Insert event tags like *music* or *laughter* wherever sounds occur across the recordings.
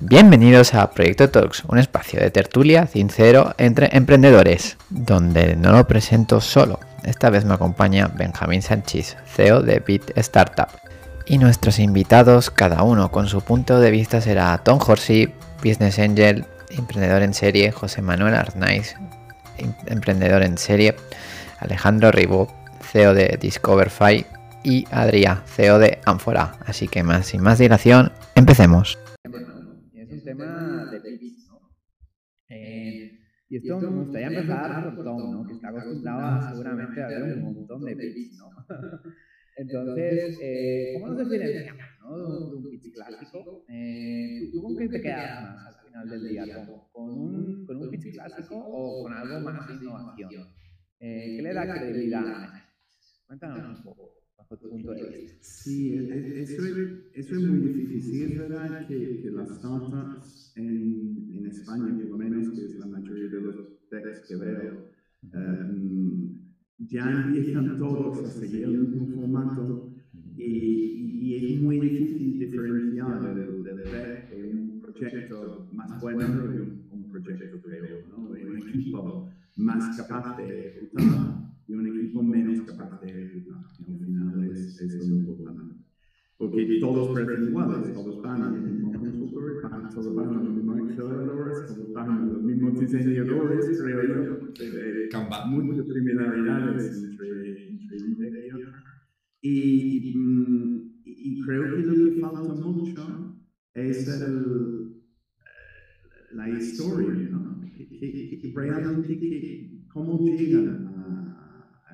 Bienvenidos a Proyecto Talks, un espacio de tertulia sincero entre emprendedores, donde no lo presento solo. Esta vez me acompaña Benjamín Sánchez, CEO de Bit Startup. Y nuestros invitados, cada uno con su punto de vista, será Tom Horsey, Business Angel, emprendedor en serie, José Manuel Arnaiz, em- emprendedor en serie, Alejandro Ribó, CEO de Discoverfy y Adrià, CEO de Amphora. Así que más sin más dilación, empecemos. Tema de pips, ¿no? Eh, y esto me gustaría empezar por Tom, ¿no? Que está acostumbrado seguramente a ver un montón de pips, ¿no? *laughs* Entonces, eh, ¿cómo nos diferenciamos ¿no? de, un, pitch clásico? Eh, ¿tú, con qué te quedas más al final del día, Tom? ¿Con un, con un pitch clásico o con algo más de innovación? Eh, ¿Qué le da credibilidad a? Cuéntanos un poco, Sí, e- e- eso es, eso es muy difícil. Sí, es verdad que, que las startups en, en España, por lo menos, que es la mayoría de los techs que veo, em, ya empiezan todos a seguir el mismo formato y, es muy difícil diferenciar del, del tech de un proyecto más bueno de un, proyecto peor, ¿no? un equipo más capaz de ejecutar y un equipo menos capaz de ejecutar. Al final es, es lo importante. Porque todos parecen iguales, todos van a los mismos consultores, todos van a los mismos aceleradores, todos van a los mismos diseñadores, creo yo. Muchas similaridades entre, entre un tech y. Y, y creo que lo que falta mucho es el, la historia, ¿no? Que, que- que realmente que, cómo llegan a,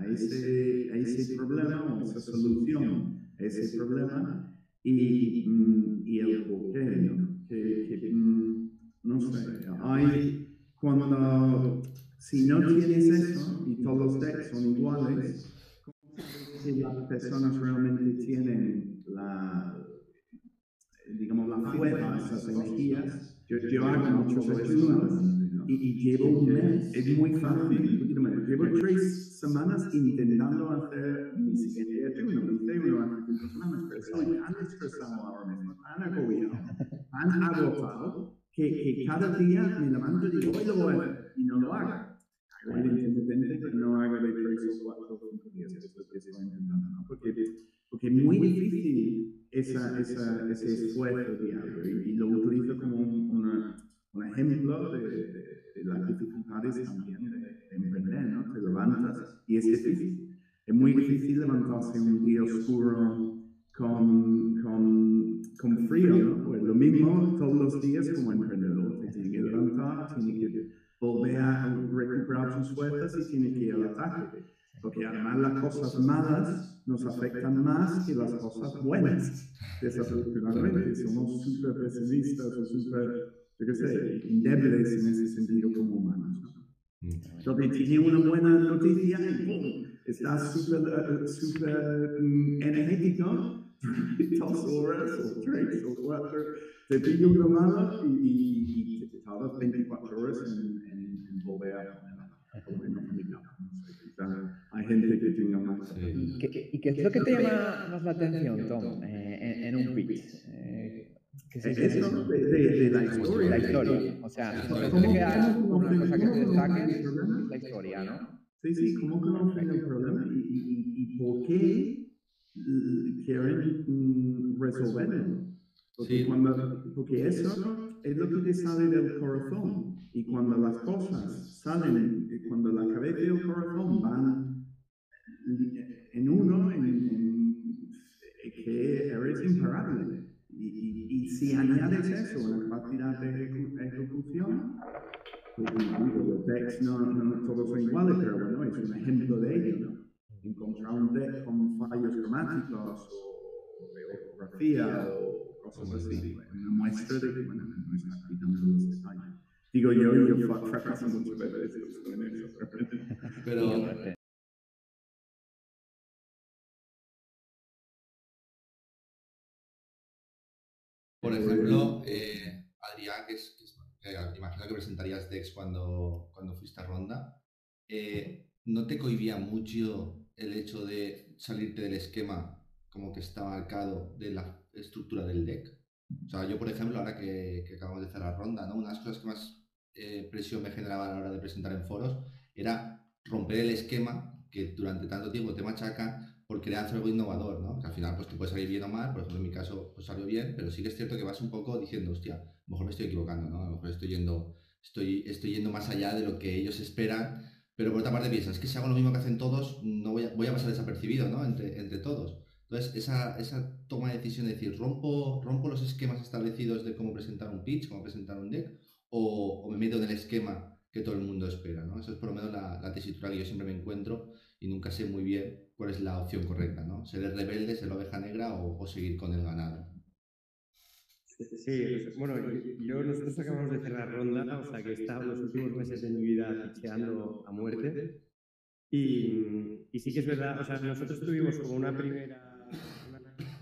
a ese, a ese problema o esa solución a ese problema y, mm, y el porqué. Que, que, mm, no sé, hay cuando, si no tienes eso y todos los decks son iguales, si las personas realmente tienen la, digamos, la fuerza, esas energías. Yo, yo hago muchos ayunos y, y llevo un mes, es muy fácil. Llevo tres semanas intentando hacer mi siguiente ayuno. Hice uno hace cinco semanas, pero estoy tan estresado ahora mismo, tan agobiado, tan *laughs* agotado, que, que cada día me levanto y digo, hoy lo voy a hacer, y no lo hago. Hago el intermitente, pero no hago de tres o cuatro o cinco días, lo que estoy intentando, ¿no? Porque, porque es muy difícil esa, esa, ese esfuerzo diario y, y lo utilizo como un, una, un ejemplo de, de las dificultades también de, de emprender, ¿no? Te levantas y es difícil. Es muy difícil levantarse un día oscuro con, con, con frío, ¿no? Pues lo mismo todos los días como emprendedor. Te tiene que levantar, tiene que volver a recuperar tus fuerzas y tiene que ir al ataque. Porque además las cosas malas nos afectan más que las cosas buenas. *laughs* Desafortunadamente, somos súper pesimistas o súper, yo qué sé, indébiles en ese sentido como humanos. ¿no? Entonces, tiene una buena noticia y ¡pum! Estás súper eh, súper, mm, energético, dos horas o tres o cuatro, te pilla una mala y, y, y te tardas 24 horas en, en, en volver a quizá hay gente que tenga más. Sí. ¿Qué- ¿Y qué es lo que te llama más la atención, Tom, eh, en, en un pitch? Eh, ¿qué Es se eso de, de, de la historia. la historia. O sea, ¿Cómo- te que dar cómo una cosa que destaque, es la historia, ¿no? Sí, sí, ¿cómo conocen el problema y, y, y- por qué quieren mm, resolverlo? Porque, Sí. cuando, porque eso es lo que te sale del corazón. Y cuando las cosas salen, eh, cuando la cabeza y el corazón van en uno, en, en- añades eso a la capacidad de ejecu- ejecución, pues, los decks no, no todos son iguales, pero bueno, es un ejemplo de ello, ¿no? Encontrar un deck con fallos gramáticos o de ortografía o cosas así, una muestra de que, bueno, no está quitando los detalles. Digo yo, yo fracaso muchas veces pero- *laughs* *laughs* Por ejemplo, eh, Adrián, que es, que es- que imagino que presentarías Dex cuando, cuando fuiste a Ronda, eh, ¿no te cohibía mucho el hecho de salirte del esquema como que está marcado de la estructura del deck? O sea, yo, por ejemplo, ahora que, que acabamos de cerrar ronda, ¿no? Una de las cosas que más eh, presión me generaba a la hora de presentar en foros era romper el esquema que durante tanto tiempo te machaca por hacer algo innovador, ¿no? Que al final pues te puede salir bien o mal, por ejemplo en mi caso pues salió bien, pero sí que es cierto que vas un poco diciendo, hostia, a lo mejor me estoy equivocando, ¿no? A lo mejor estoy yendo, estoy, estoy yendo más allá de lo que ellos esperan, pero por otra parte piensas, es que si hago lo mismo que hacen todos, no voy a, voy a pasar desapercibido, ¿no? Entre, entre todos. Entonces, esa, esa toma de decisión de decir, rompo, rompo los esquemas establecidos de cómo presentar un pitch, cómo presentar un deck, o, o me meto en el esquema que todo el mundo espera, ¿no? Eso es por lo menos la, la tesitura que yo siempre me encuentro y nunca sé muy bien cuál es la opción correcta, ¿no? Ser el rebelde, ser la oveja negra o, o seguir con el ganado. Sí, bueno, yo, nosotros acabamos de cerrar ronda, o sea que he estado los últimos meses de mi vida picheando a muerte. Y, y, sí que es verdad, o sea, nosotros tuvimos como una primera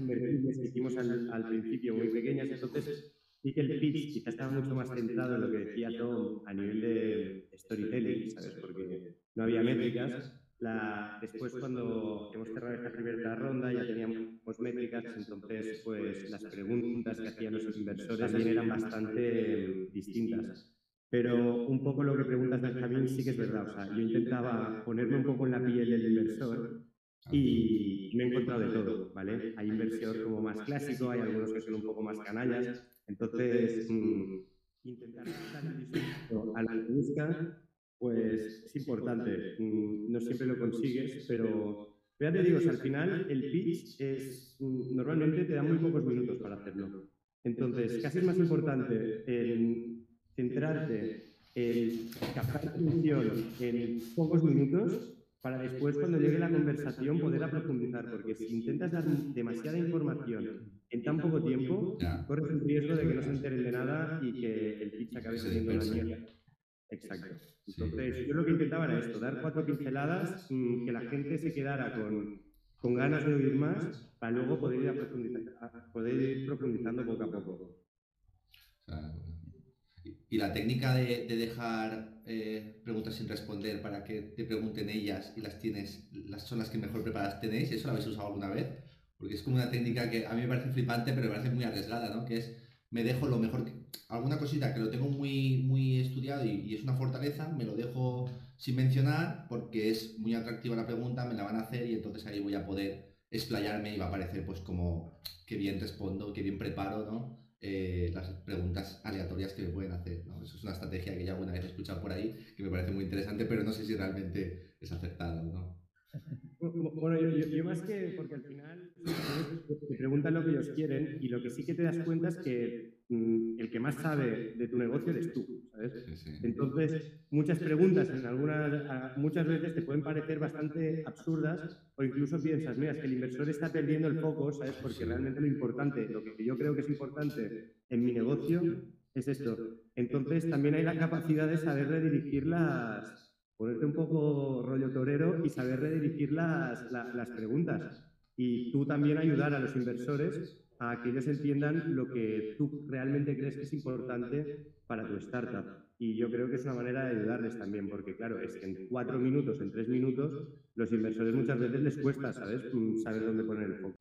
inversiones que hicimos al, al, principio muy pequeñas, entonces sí que el pitch quizás estaba mucho más centrado en lo que decía Tom a nivel de storytelling, ¿sabes? Porque no había métricas. La, después, cuando hemos cerrado esta primera ronda, ya teníamos métricas, entonces pues las preguntas que hacían los inversores también eran bastante distintas. Pero un poco lo que preguntas, Benjamín, sí que es verdad. O sea, yo intentaba ponerme un poco en la piel del inversor y me he encontrado de todo, ¿vale? Hay inversor como más clásico, hay algunos que son un poco más canallas. Entonces, mmm, intentar *coughs* a la que busca pues es importante. Mm, no siempre lo consigues, pero ya te digo, al final el pitch es, mm, normalmente te da muy pocos minutos para hacerlo. Entonces, casi es más importante en centrarte en captar atención en pocos minutos para después, cuando llegue la conversación, poder aprofundizar, porque si intentas dar demasiada información en tan poco tiempo, corres el riesgo de que no se enteren de nada y que el pitch acabe siendo una mierda. Exacto. Entonces, yo lo que intentaba era esto, dar cuatro pinceladas, que la gente se quedara con, con ganas de oír más, para luego poder ir, poder ir profundizando poco a poco. Y la técnica de, de dejar eh, preguntas sin responder para que te pregunten ellas y las tienes, las son las que mejor preparadas tenéis, ¿eso lo habéis usado alguna vez? Porque es como una técnica que a mí me parece flipante, pero me parece muy arriesgada, ¿no? Que es, me dejo lo mejor, alguna cosita que lo tengo muy, muy estudiado y, es una fortaleza, me lo dejo sin mencionar porque es muy atractiva la pregunta, me la van a hacer y entonces ahí voy a poder explayarme y va a parecer pues como qué bien respondo, qué bien preparo, ¿no? Eh, las preguntas aleatorias que me pueden hacer. ¿no? Eso es una estrategia que ya alguna vez he escuchado por ahí, que me parece muy interesante, pero no sé si realmente es acertado. ¿no? Bueno, yo, yo, yo, más que porque al final te preguntan lo que ellos quieren y lo que sí que te das cuenta es que mmm, el que más sabe de tu negocio eres tú, ¿sabes? Sí, sí. Entonces, muchas preguntas en algunas, muchas veces te pueden parecer bastante absurdas o incluso piensas, mira, es que el inversor está perdiendo el foco, ¿sabes? Porque realmente lo importante, lo que yo creo que es importante en mi negocio es esto. Entonces, también hay la capacidad de saber redirigir las ponerte un poco rollo torero y saber redirigir las, la, las preguntas. Y tú también ayudar a los inversores a que ellos entiendan lo que tú realmente crees que es importante para tu startup. Y yo creo que es una manera de ayudarles también, porque claro, es que en cuatro minutos, en tres minutos, los inversores muchas veces les cuesta, ¿sabes? Saber dónde poner el foco.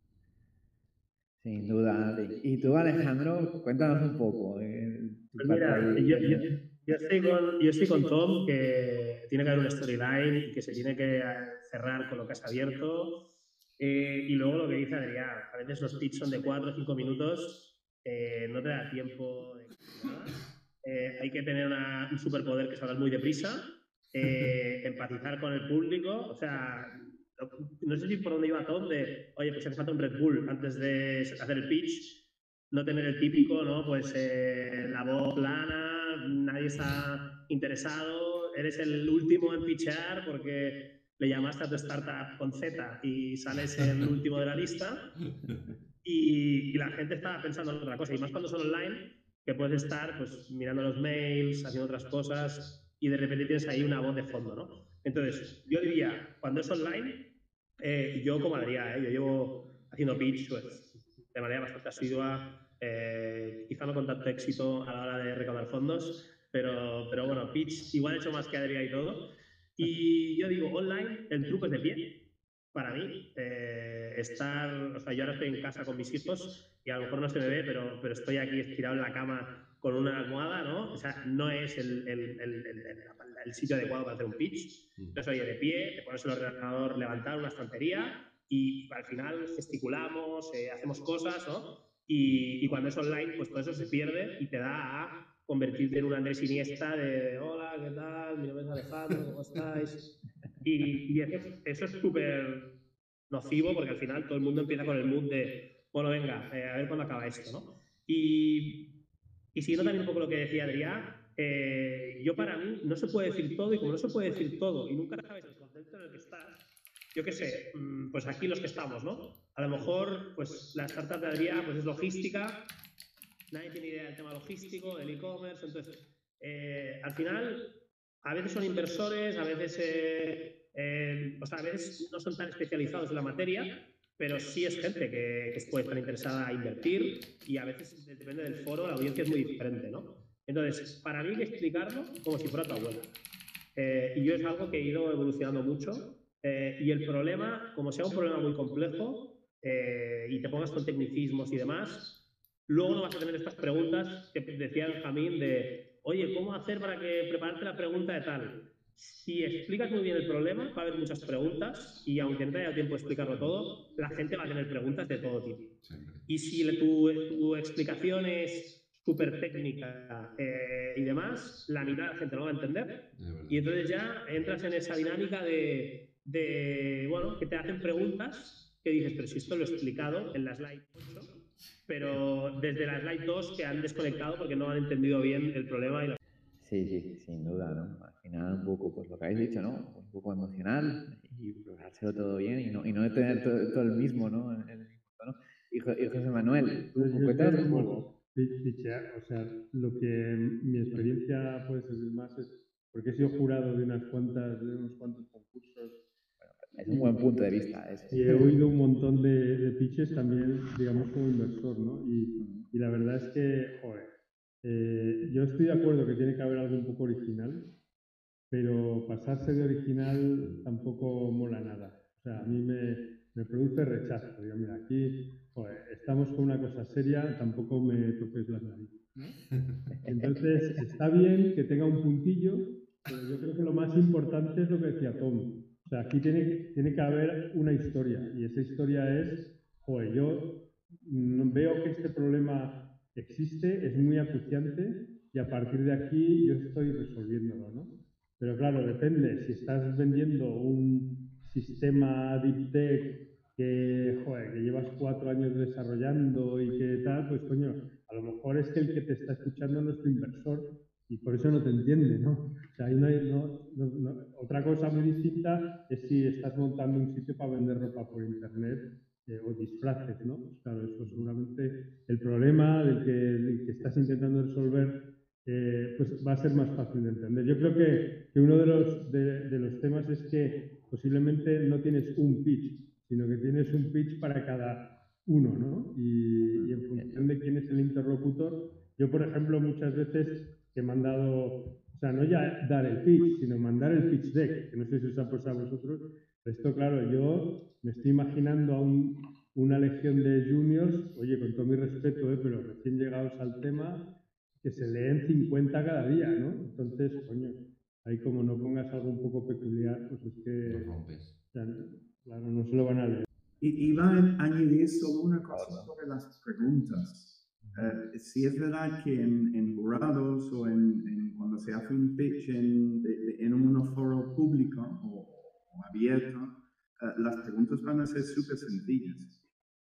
Sin duda. Y tú, Alejandro, cuéntanos un poco. Eh, pues mira, yo, yo, yo, estoy con, yo estoy con Tom, que tiene que haber una storyline y que se tiene que cerrar con lo que has abierto. Eh, y luego lo que dice Adrián, a veces los pitch son de 4 o 5 minutos, eh, no te da tiempo de eh, hay que tener una, un superpoder que salgas muy deprisa, empatizar con el público, o sea, no sé si por dónde iba Tom de, oye, pues hace falta un Red Bull antes de hacer el pitch, no tener el típico, ¿no? Pues la voz plana, nadie está interesado, eres el último en pitchar porque le llamaste a tu startup con Z y sales el último de la lista y, y, la gente está pensando en otra cosa. Y más cuando son online, que puedes estar pues mirando los mails, haciendo otras cosas y de repente tienes ahí una voz de fondo, ¿no? Entonces, yo diría, cuando es online, eh, yo como Adrián, ¿eh? yo llevo haciendo pitch pues, de manera bastante asidua, eh, quizá no con tanto éxito a la hora de recaudar fondos, pero, pero bueno, pitch igual he hecho más que Adrián y todo. Y yo digo, online, el truco es de pie. Para mí, eh, estar, o sea, yo ahora estoy en casa con mis hijos y a lo mejor no se me ve, pero, pero estoy aquí estirado en la cama con una almohada, ¿no? O sea, no es el, el, el, el sitio adecuado para hacer un pitch. Mm. Entonces, oye, de pie, te pones el ordenador, levantar una estantería y al final gesticulamos, eh, hacemos cosas, ¿no? Y, y, cuando es online, pues todo eso se pierde y te da a convertirte en un Andrés Iniesta de hola, ¿qué tal? Mi nombre es Alejandro, ¿cómo estáis? Y, y eso es súper nocivo porque al final todo el mundo empieza con el mood de, bueno, venga, eh, a ver cuándo acaba esto, ¿no? Y, y siguiendo también un poco lo que decía Adrián, eh, yo para mí no se puede decir todo y como no se puede decir todo y nunca sabes el concepto en el que estás, yo qué sé, mm, pues aquí los que estamos, ¿no? A lo mejor, pues la startup de Adrián pues es logística, nadie tiene idea del tema logístico, del e-commerce, entonces, eh, al final, a veces son inversores, a veces, eh, eh, o sea, a veces no son tan especializados en la materia, pero sí es gente que, puede estar interesada a invertir y a veces, depende del foro, la audiencia es muy diferente, ¿no? Entonces, para mí explicarlo como si fuera tu abuela. Eh, y yo es algo que he ido evolucionando mucho. Eh, y el problema, como sea un problema muy complejo eh, y te pongas con tecnicismos y demás, luego no vas a tener estas preguntas que decía Benjamín de, oye, ¿cómo hacer para que prepararte la pregunta de tal? Si explicas muy bien el problema, va a haber muchas preguntas y aunque no te haya tiempo de explicarlo todo, la gente va a tener preguntas de todo tipo. Y si tu, tu explicación es súper técnica eh, y demás, la mitad de la gente no va a entender. Y entonces ya entras en esa dinámica de, de, bueno, que te hacen preguntas que dices, pero si esto lo he explicado en la slide 8, pero desde la slide 2 que han desconectado porque no han entendido bien el problema y la... Sí, sí, sin duda, ¿no? Al final un poco, pues lo que habéis dicho, ¿no? Un poco emocional y hacerlo todo bien y no, y no tener todo, todo el mismo, ¿no? En el discurso, ¿no? Y, Jo- y José Manuel, ¿tú Yo- yo cuéntanos un poco. o sea, lo que mi experiencia puede servir más es porque he sido jurado de unas cuantas, de unos cuantos concursos Es un buen punto de vista ese. y he oído un montón de, de pitches también, digamos, como inversor, ¿no? Y, y la verdad es que, joder, eh, yo estoy de acuerdo que tiene que haber algo un poco original, pero pasarse de original tampoco mola nada. O sea, a mí me, me produce rechazo. Digo, mira, aquí joder, estamos con una cosa seria, tampoco me toques las narices. Entonces, está bien que tenga un puntillo, pero yo creo que lo más importante es lo que decía Tom. O sea, aquí tiene, tiene que haber una historia, y esa historia es, joder, yo veo que este problema existe, es muy acuciante, y a partir de aquí yo estoy resolviéndolo, ¿no? Pero claro, depende, si estás vendiendo un sistema deep tech que, joder, que llevas cuatro años desarrollando y que tal, pues coño, a lo mejor es que el que te está escuchando no es tu inversor y por eso no te entiende, ¿no? O sea, hay- no- no- Otra cosa muy distinta es si estás montando un sitio para vender ropa por internet eh, o disfraces, ¿no? Pues claro, eso seguramente el problema del que, del que estás intentando resolver eh, pues va a ser más fácil de entender. Yo creo que, que uno de los, de, de los temas es que posiblemente no tienes un pitch, sino que tienes un pitch para cada uno, ¿no? Y, y en función de quién es el interlocutor, yo, por ejemplo, muchas veces que he mandado, o sea, no ya dar el pitch, sino mandar el pitch deck, que no sé si os ha pasado a vosotros, esto, claro, yo me estoy imaginando a un- una legión de juniors, oye, con todo mi respeto, ¿eh? pero recién llegados al tema, que se leen 50 cada día, ¿no? Entonces, coño, ahí como no pongas algo un poco peculiar, pues es Lo que, rompes. o sea, claro, no se lo van a leer. Y iba a añadir solo una cosa sobre las preguntas. Eh, sí es verdad que en, en jurados o en, en cuando se hace un pitch en, en un foro público o, o abierto, eh, las preguntas van a ser súper sencillas.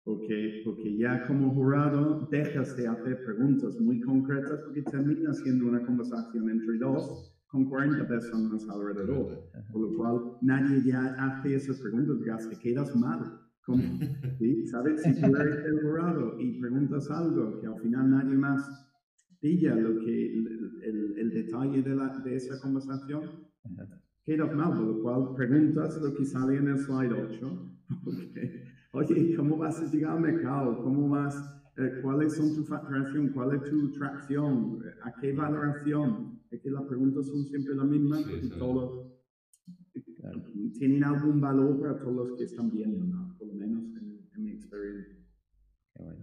Porque, porque ya como jurado dejas de hacer preguntas muy concretas porque termina siendo una conversación entre dos con 40 personas alrededor. Por lo cual nadie ya hace esas preguntas, ya te quedas mal. Como, *laughs* ¿sí? ¿Sabes? Si tú eres el jurado y preguntas algo que al final nadie más pilla lo que, el, el- el detalle de, la, de esa conversación, quedas mal. Por lo cual preguntas lo que sale en el slide 8. *laughs* porque, Oye, ¿cómo vas a llegar al mercado? ¿Cómo vas? eh, ¿Cuáles son tu facturación? ¿Cuál es tu tracción? ¿A qué valoración? Es que las preguntas son siempre las mismas Sí, y todos tienen algún valor para todos los que están viendo, ¿no? Menos en, en mi experiencia. Qué bueno.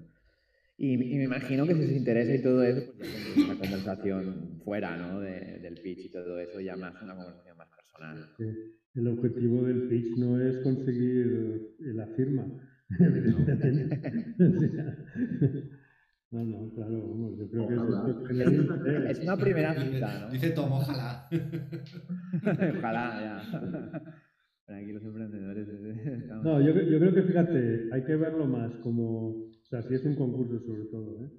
Y, y me imagino que si os interesa y todo eso, pues ya una conversación fuera, ¿no? De- del pitch y todo eso, ya más una conversación más personal. que el objetivo del pitch no es conseguir la firma, *laughs* evidentemente. *laughs* *laughs* No, no, claro, vamos, yo creo que Ojalá. es tener interés. Es una primera cita, ¿no? Dice Tom, ojalá. Ojalá, ya. Aquí los emprendedores. estamos- *laughs* No, yo, yo creo que fíjate, hay que verlo más como, o sea, si es un concurso sobre todo, ¿eh?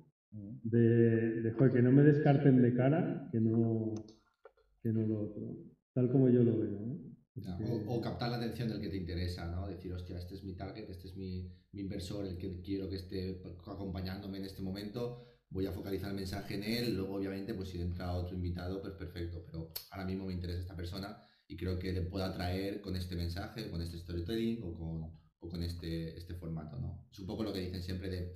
de, de joder, que no me descarten de cara, que no, que no lo otro, tal como yo lo veo. ¿eh? Porque- O, o captar la atención del que te interesa, ¿no? Decir, hostia, este es mi target, este es mi, mi inversor, el que quiero que esté acompañándome en este momento. Voy a focalizar el mensaje en él. Luego, obviamente, pues si entra otro invitado, pues perfecto. Pero ahora mismo me interesa esta persona y creo que le puedo atraer con este mensaje, con este storytelling o con, o con este, este formato, ¿no? Es un poco lo que dicen siempre de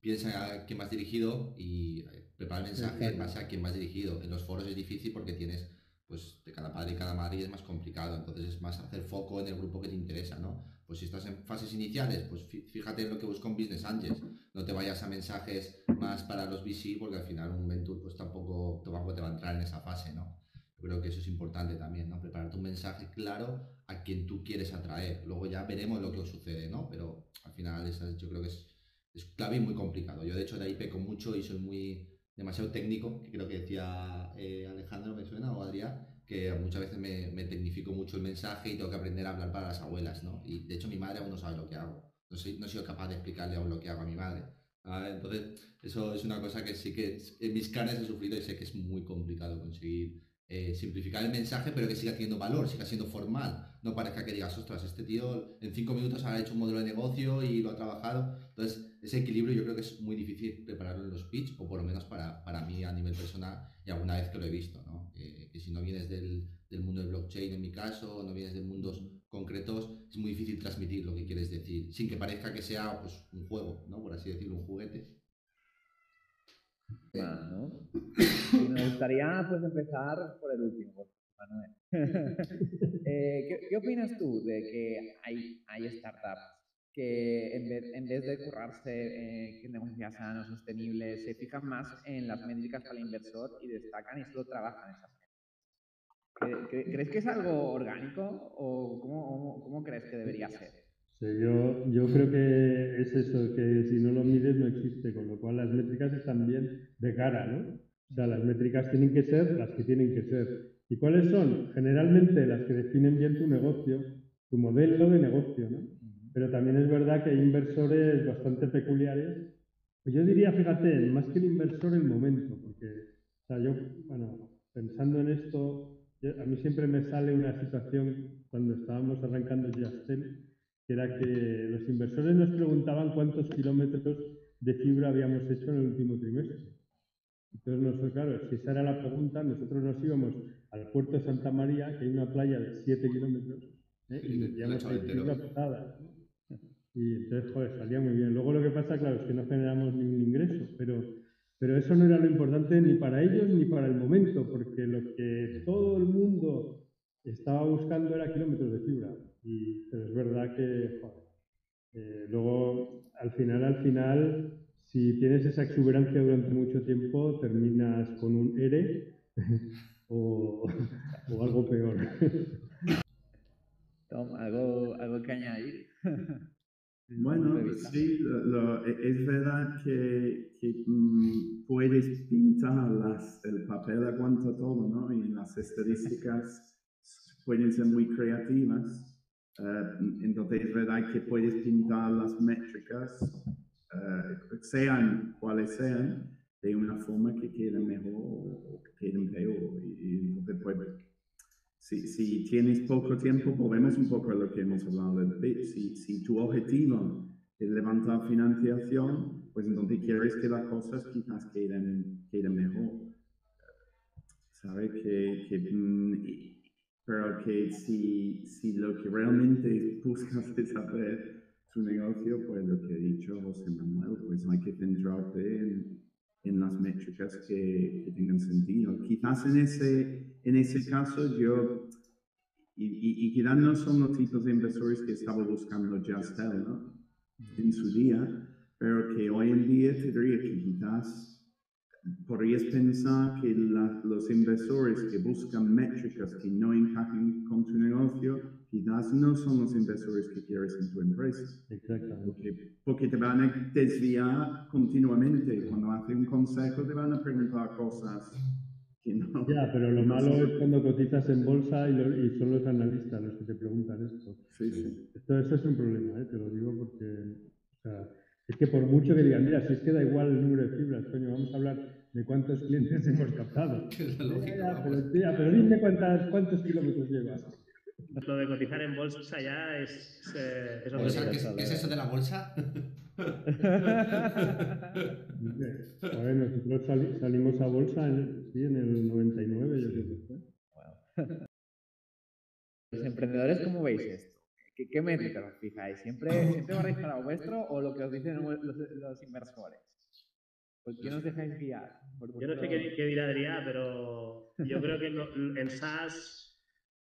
piensa a quién vas dirigido y eh, prepara el mensaje en base a quién vas dirigido. En los foros es difícil porque tienes pues de cada padre y cada madre y es más complicado, entonces es más hacer foco en el grupo que te interesa, ¿no? Pues si estás en fases iniciales, pues fí- fíjate en lo que busca un Business Angels, no te vayas a mensajes más para los VC porque al final un Venture pues tampoco, tampoco te va a entrar en esa fase, ¿no? Creo que eso es importante también, ¿no? Prepararte un mensaje claro a quien tú quieres atraer, luego ya veremos lo que sucede, ¿no? Pero al final esa es- yo creo que es, es clave y muy complicado. Yo de hecho de ahí peco mucho y soy muy demasiado técnico, que creo que decía eh, Alejandro, me suena, o Adrián, que muchas veces me, me tecnifico mucho el mensaje y tengo que aprender a hablar para las abuelas, ¿no? Y de hecho mi madre aún no sabe lo que hago. No, soy, no he capaz de explicarle aún lo que hago a mi madre. Entonces, eso es una cosa que sí que en mis carnes he sufrido y sé que es muy complicado conseguir eh, simplificar el mensaje, pero que siga teniendo valor, siga siendo formal. No parezca que digas, ostras, este tío en cinco minutos ha hecho un modelo de negocio y lo ha trabajado. Entonces, ese equilibrio yo creo que es muy difícil prepararlo en los pitch, o por lo menos para, para mí a nivel personal, y alguna vez que lo he visto, ¿no? Que si no vienes del, del mundo del blockchain en mi caso, o no vienes de mundos concretos, es muy difícil transmitir lo que quieres decir, sin que parezca que sea pues, un juego, ¿no? Por así decirlo, un juguete. ¿No? Me gustaría pues empezar por el último, Manuel. *laughs* Eh, ¿qué, qué opinas tú de que hay, hay startups que en vez, en vez de currarse eh, que el negocio sea sano, sostenible, se fijan más en las métricas para el inversor y destacan y solo trabajan esas ¿Crees que es algo orgánico o cómo, cómo- cómo crees que debería ser? Sí, yo, yo creo que es eso, que si no lo mides no existe, con lo cual las métricas están bien de cara, ¿no? O sea, las métricas tienen que ser las que tienen que ser. ¿Y cuáles son? Generalmente las que definen bien tu negocio, tu modelo de negocio, ¿no? Pero también es verdad que hay inversores bastante peculiares. Pues yo diría, fíjate, más que el inversor, el momento, porque, o sea, yo, bueno, pensando en esto, yo- a mí siempre me sale una situación cuando estábamos arrancando Yastel, que era que los inversores nos preguntaban cuántos kilómetros de fibra habíamos hecho en el último trimestre. Entonces, nosotros, claro, si esa era la pregunta, nosotros nos íbamos al puerto de Santa María, que hay una playa de 7 kilómetros, ¿eh? Y entero. fibra pesada. Y entonces, joder, salía muy bien. Luego lo que pasa, claro, es que no generamos ningún ingreso, pero, pero eso no era lo importante ni para ellos ni para el momento, porque lo que todo el mundo estaba buscando era kilómetros de fibra. Y, pero es verdad que, joder, eh, luego, al final, al final, si tienes esa exuberancia durante mucho tiempo, terminas con un ERE *laughs* o, o algo peor. *laughs* Tom, ¿algo, algo que añadir? *laughs* Bueno, sí, lo- lo- e- es verdad que, que, mm, puedes pintar las, el papel aguanta todo, ¿no? Y las estadísticas pueden ser muy creativas. Eh, entonces es verdad que puedes pintar las métricas, eh, sean cuales sean, de una forma que queden mejor o que queden peor. Y, entonces, pues, si, si tienes poco tiempo, volvemos un poco a lo que hemos hablado del pitch. Si, si tu objetivo es levantar financiación, pues entonces quieres que las cosas quizás queden, queden mejor. ¿Sabe? Que, que, mm, pero que si, si lo que realmente buscas es hacer tu negocio, pues lo que ha dicho José Manuel, pues hay que centrarte en, en las métricas que, que tengan sentido. Quizás en ese, en ese caso yo, y, y, y quizás no son los tipos de inversores que estaba buscando Justel, ¿no? en su día, pero que hoy en día te diría que quizás podrías pensar que la- los inversores que buscan métricas que no encajen con tu negocio, quizás no son los inversores que quieres en tu empresa. Exactamente. Porque, porque te van a desviar continuamente. Cuando hacen un consejo te van a preguntar cosas que no. Ya, pero lo malo es cuando cotizas en bolsa y, lo- y son los analistas los que te preguntan esto. Sí, sí. Esto, esto es un problema, ¿eh? te lo digo porque o sea, es que por mucho que digan, mira, si es que da igual el número de fibras, coño, vamos a hablar de cuántos clientes *laughs* hemos captado. Es lógica, ya, pero, tía, pero dime cuántas, cuántos kilómetros llevas. Lo de cotizar en bolsa ya es, es, eh, es otro Bolsa, nivel. ¿qué, es, qué es eso de la bolsa? *laughs* Dice, Joder, nosotros sali- salimos a bolsa en, sí, en el 99, yo creo que fue. Los emprendedores, ¿cómo veis esto? ¿Qué, qué métricas os fijáis? ¿Siempre, ¿Siempre barréis para lo vuestro o lo que os dicen los, los inversores? ¿Por qué nos dejáis guiar? Por Yo no sé qué, qué dirá Adrián, pero yo creo que lo- en SaaS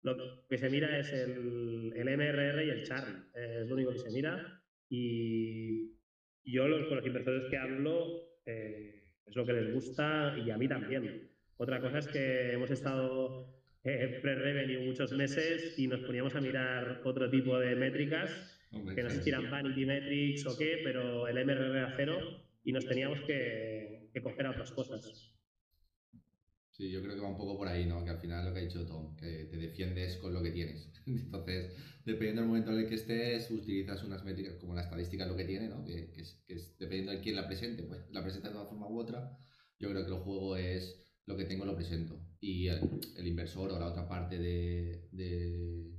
lo que se mira es el, el MRR y el churn. eh, Es lo único que se mira. Y yo los, con los inversores que hablo eh, es lo que les gusta y a mí también. Otra cosa es que hemos estado eh, pre-revenue muchos meses y nos poníamos a mirar otro tipo de métricas que no sé si eran Vanity Metrics o qué, pero el MRR a cero y nos teníamos que, que coger a otras cosas. Sí, yo creo que va un poco por ahí, ¿no? Que al final lo que ha dicho Tom, que te defiendes con lo que tienes. *laughs* Entonces, dependiendo del momento en el que estés, utilizas unas métricas como la estadística, lo que tiene, ¿no? Que, que es, que es dependiendo de quién la presente, pues la presenta de una forma u otra. Yo creo que el juego es lo que tengo, lo presento. Y el, el inversor o la otra parte de, de,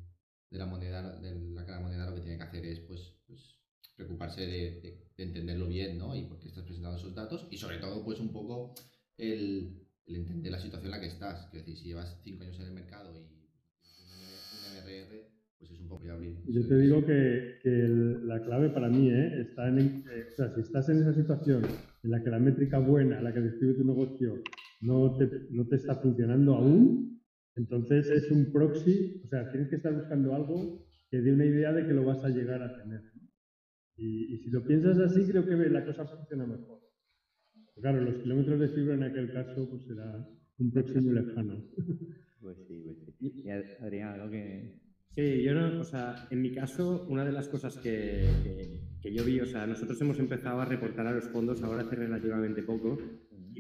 de la moneda, de la cara moneda, lo que tiene que hacer es, pues, pues preocuparse de, de- de entenderlo bien, ¿no? Y por qué estás presentando esos datos. Y sobre todo, pues un poco el, el entender la situación en la que estás. Que decir, si llevas cinco años en el mercado y un MRR, pues es un poco abrir. Yo te digo que, que el- la clave para mí ¿eh? está en, eh, o sea, si estás en esa situación en la que la métrica buena, la que describe tu negocio, no te, no te está funcionando aún, entonces es un proxy, o sea, tienes que estar buscando algo que dé una idea de que lo vas a llegar a tener. Y, y si lo piensas así, creo que la cosa funciona mejor. Claro, los kilómetros de fibra en aquel caso pues será un proxy muy lejano. Pues sí, pues sí. Y Ad- Adrián, algo que... Sí, yo no, o sea, en mi caso, una de las cosas que, que- que yo vi, o sea, nosotros hemos empezado a reportar a los fondos ahora hace relativamente poco,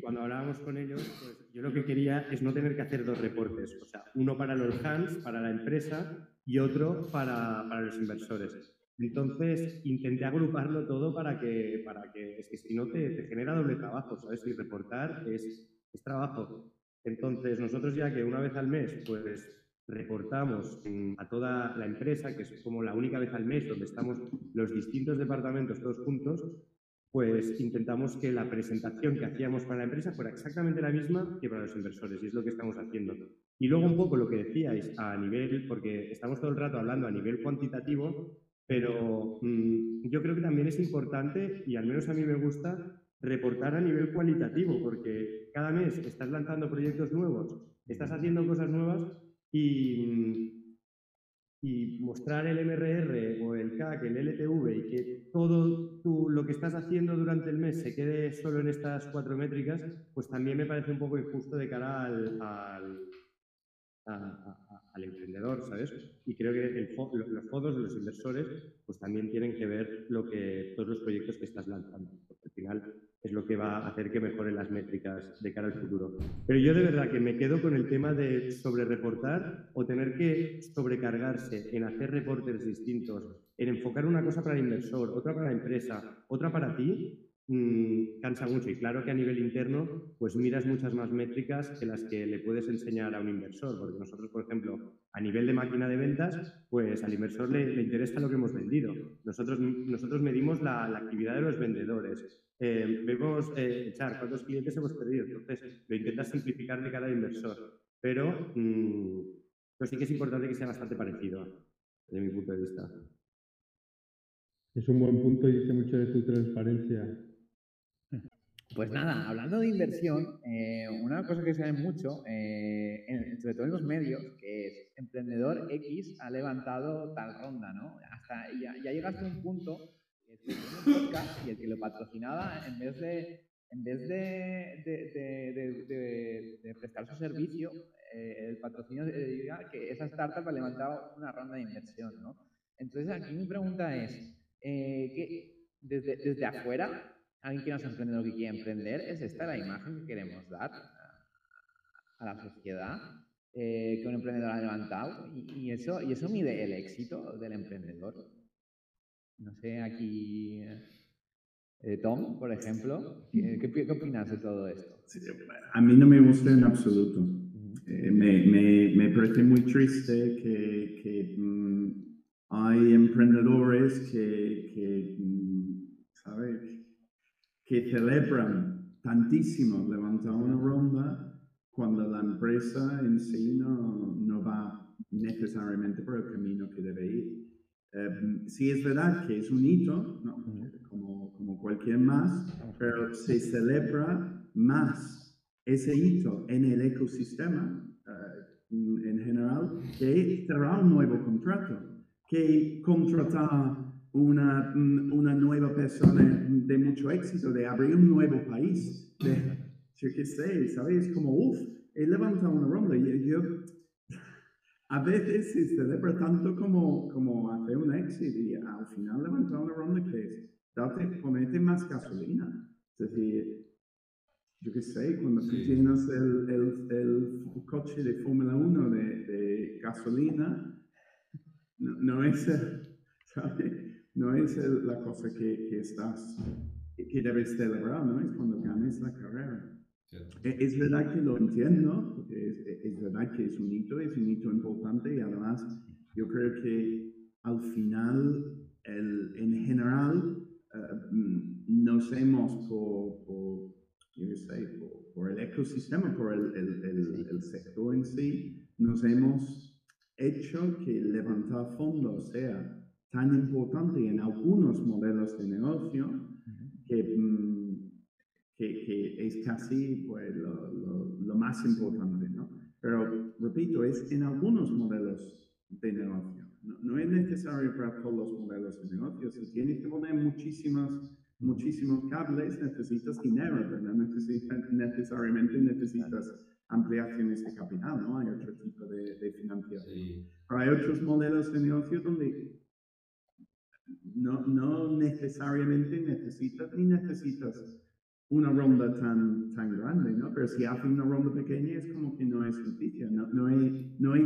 cuando hablábamos con ellos, pues yo lo que quería es no tener que hacer dos reportes, o sea, uno para los hands, para la empresa, y otro para, para los inversores. Entonces, intenté agruparlo todo para que, para que es que si no te, te genera doble trabajo, ¿sabes? Y reportar es, es trabajo. Entonces, nosotros ya que una vez al mes, pues reportamos a toda la empresa, que es como la única vez al mes donde estamos los distintos departamentos todos juntos, pues intentamos que la presentación que hacíamos para la empresa fuera exactamente la misma que para los inversores, y es lo que estamos haciendo. Y luego un poco lo que decíais a nivel, porque estamos todo el rato hablando a nivel cuantitativo, pero mm, yo creo que también es importante, y al menos a mí me gusta, reportar a nivel cualitativo, porque cada mes estás lanzando proyectos nuevos, estás haciendo cosas nuevas y, y mostrar el MRR o el CAC, el LTV y que todo lo que estás haciendo durante el mes se quede solo en estas cuatro métricas, pues también me parece un poco injusto de cara al, al, emprendedor, ¿sabes? Y creo que el los fondos los inversores pues también tienen que ver lo que todos los proyectos que estás lanzando, porque al final es lo que va a hacer que mejoren las métricas de cara al futuro. Pero yo de verdad que me quedo con el tema de sobre reportar o tener que sobrecargarse en hacer reportes distintos, en enfocar una cosa para el inversor, otra para la empresa, otra para ti, mm, cansa mucho. Y claro que a nivel interno, pues miras muchas más métricas que las que le puedes enseñar a un inversor. Porque nosotros, por ejemplo, a nivel de máquina de ventas, pues al inversor le, le interesa lo que hemos vendido. Nosotros, nosotros medimos la, actividad de los vendedores. Eh, vemos, eh, echar cuántos clientes hemos perdido. Entonces, lo intentas simplificar de cada inversor. Pero, mm, pero sí que es importante que sea bastante parecido, desde mi punto de vista. Es un buen punto y dice mucho de tu transparencia. Pues nada, hablando de inversión, eh, una cosa que se ve mucho, eh, en- sobre todo en los medios, que es Emprendedor X ha levantado tal ronda, ¿no? Hasta ya, ya llegaste a un punto que podcast y el que lo patrocinaba, en vez de, en vez de, de, de- de- de prestar su servicio, eh, el patrocinio diga que esa startup ha levantado una ronda de inversión, ¿no? Entonces aquí mi pregunta es, eh, ¿qué- desde, desde afuera, alguien que no es emprendedor que quiere emprender, ¿es esta la imagen que queremos dar a, la sociedad? eh, que un emprendedor ha levantado y, y eso, y eso mide el éxito del emprendedor. No sé, aquí eh, Tom, por ejemplo, ¿qué, qué, opinas de todo esto? A mí no me gusta en absoluto. Eh, me, me, me parece muy triste que, que, mm, hay emprendedores que, que mm, ¿sabe? Que celebran tantísimo levantar una ronda cuando la empresa en sí no, no va necesariamente por el camino que debe ir. Eh, sí es verdad que es un hito, ¿no? como, como cualquier más, pero se celebra más ese hito en el ecosistema eh, en general que cerrar un nuevo contrato, que contratar una, mm, una nueva persona de mucho éxito, de abrir un nuevo país, de, yo qué sé, ¿sabes? Como, uff, he levantado una ronda y yo, a veces se celebra tanto como, como hacer un éxito y al final levantar una ronda que es, date, ponete más gasolina. Es decir, yo qué sé, cuando tú tienes el, el, el coche de Fórmula 1 de, de gasolina, no, no es, *laughs* ¿sabes? No es el- la cosa que, que estás, que debes celebrar, ¿no? Es cuando ganes la carrera. ¿cierto? E- Es verdad que lo entiendo, porque es, es verdad que es un hito, es un hito importante y además yo creo que al final, el, en general, eh, mm, nos hemos por, por, yo qué sé, por, por el ecosistema, por el, el, el- el sector en sí, nos hemos hecho que levantar fondos sea tan importante en algunos modelos de negocio que, mm, que, que es casi pues, lo, lo- lo más importante, ¿no? Pero, repito, es en algunos modelos de negocio. No, no es necesario para todos los modelos de negocio. Si tienes que poner muchísimos, muchísimos cables, necesitas dinero, pero no necesita- necesariamente necesitas ampliaciones de capital, ¿no? Hay otro tipo de, de financiación. Sí. Pero hay otros modelos de negocio donde no, no necesariamente necesitas ni necesitas una ronda tan, tan grande, ¿no? Pero si haces una ronda pequeña es como que no es noticia, no, no hay, no hay.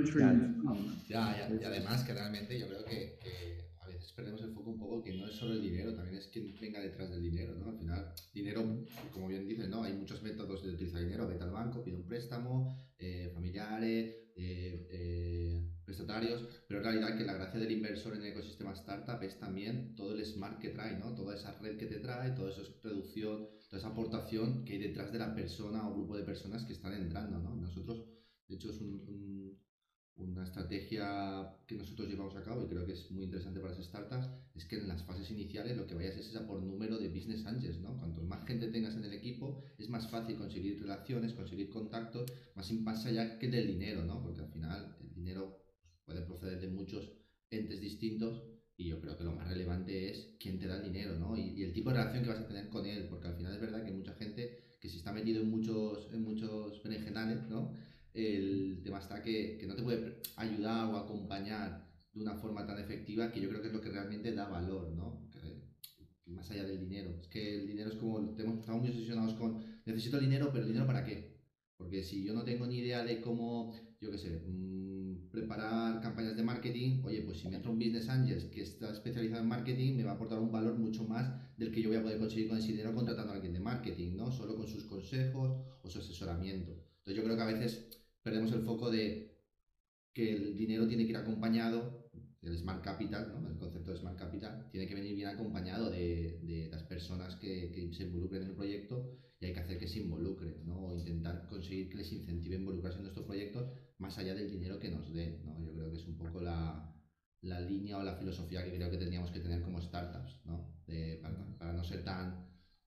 Ya, ya, y además que realmente yo creo que, que a veces perdemos el foco un poco que no es solo el dinero, también es quien venga detrás del dinero, ¿no? Al final, dinero, como bien dices, ¿no? Hay muchos métodos de utilizar dinero, vete al banco, pide un préstamo, eh, familiares, eh, eh, prestatarios, pero en realidad que la gracia del inversor en el ecosistema startup es también todo el smart que trae, ¿no? Toda esa red que te trae, toda esa reducción, toda esa aportación que hay detrás de la persona o grupo de personas que están entrando, ¿no? Nosotros, de hecho, es un- un, una estrategia que nosotros llevamos a cabo y creo que es muy interesante para las startups es que en las fases iniciales lo que vayas es a por número de business angels, ¿no? Cuanto más gente tengas en el equipo, es más fácil conseguir relaciones, conseguir contactos, más, más allá que del dinero, ¿no? Porque al final el dinero puede proceder de muchos entes distintos y yo creo que lo más relevante es quién te da el dinero, ¿no? Y, y el tipo de relación que vas a tener con él, porque al final es verdad que mucha gente que si está metido en muchos, en muchos berenjenales, ¿no? el tema está que, que no te puede ayudar o acompañar de una forma tan efectiva que yo creo que es lo que realmente da valor, ¿no? Que- más allá del dinero. Es que el dinero es como, estamos muy obsesionados con, necesito dinero, pero ¿el dinero para qué? Porque si yo no tengo ni idea de cómo, yo qué sé, mm, preparar campañas de marketing, oye, pues si me entra un Business Angels que está especializado en marketing, me va a aportar un valor mucho más del que yo voy a poder conseguir con ese dinero contratando a alguien de marketing, ¿no? Solo con sus consejos o su asesoramiento. Entonces yo creo que a veces perdemos el foco de que el dinero tiene que ir acompañado, el Smart Capital, ¿no? el concepto de Smart Capital, tiene que venir bien acompañado de, de las personas que, que se involucren en el proyecto y hay que hacer que se involucren, ¿no? o intentar conseguir que les incentive involucrarse en nuestros proyectos más allá del dinero que nos den. ¿no? Yo creo que es un poco la, la línea o la filosofía que creo que tendríamos que tener como startups, ¿no? De- para no ser tan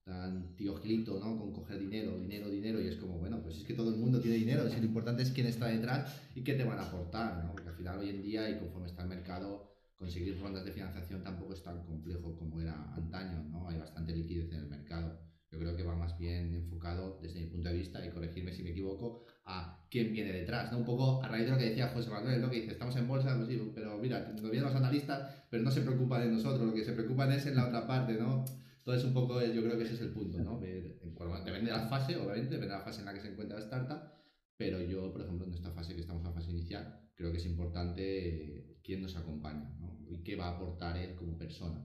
tan tío Gilito, ¿no? Con coger dinero, dinero, dinero, y es como, bueno, pues es que todo el mundo tiene dinero, si lo importante es quién está detrás y qué te van a aportar, ¿no? Porque al final hoy en día y conforme está el mercado, conseguir rondas de financiación tampoco es tan complejo como era antaño, ¿no? Hay bastante liquidez en el mercado. Yo creo que va más bien enfocado, desde mi punto de vista, y corregirme si me equivoco, a quién viene detrás, ¿no? Un poco a raíz de lo que decía José Manuel, ¿no? Que dice, estamos en bolsa, pues pero mira, nos vienen los analistas, pero no se preocupan de nosotros, lo que se preocupan es en la otra parte, ¿no? Entonces, un poco, yo creo que ese es el punto, ¿no? Depende de la fase, obviamente, depende de la fase en la que se encuentra la startup, pero yo, por ejemplo, en esta fase que estamos en la fase inicial, creo que es importante quién nos acompaña, ¿no? Y qué va a aportar él como persona.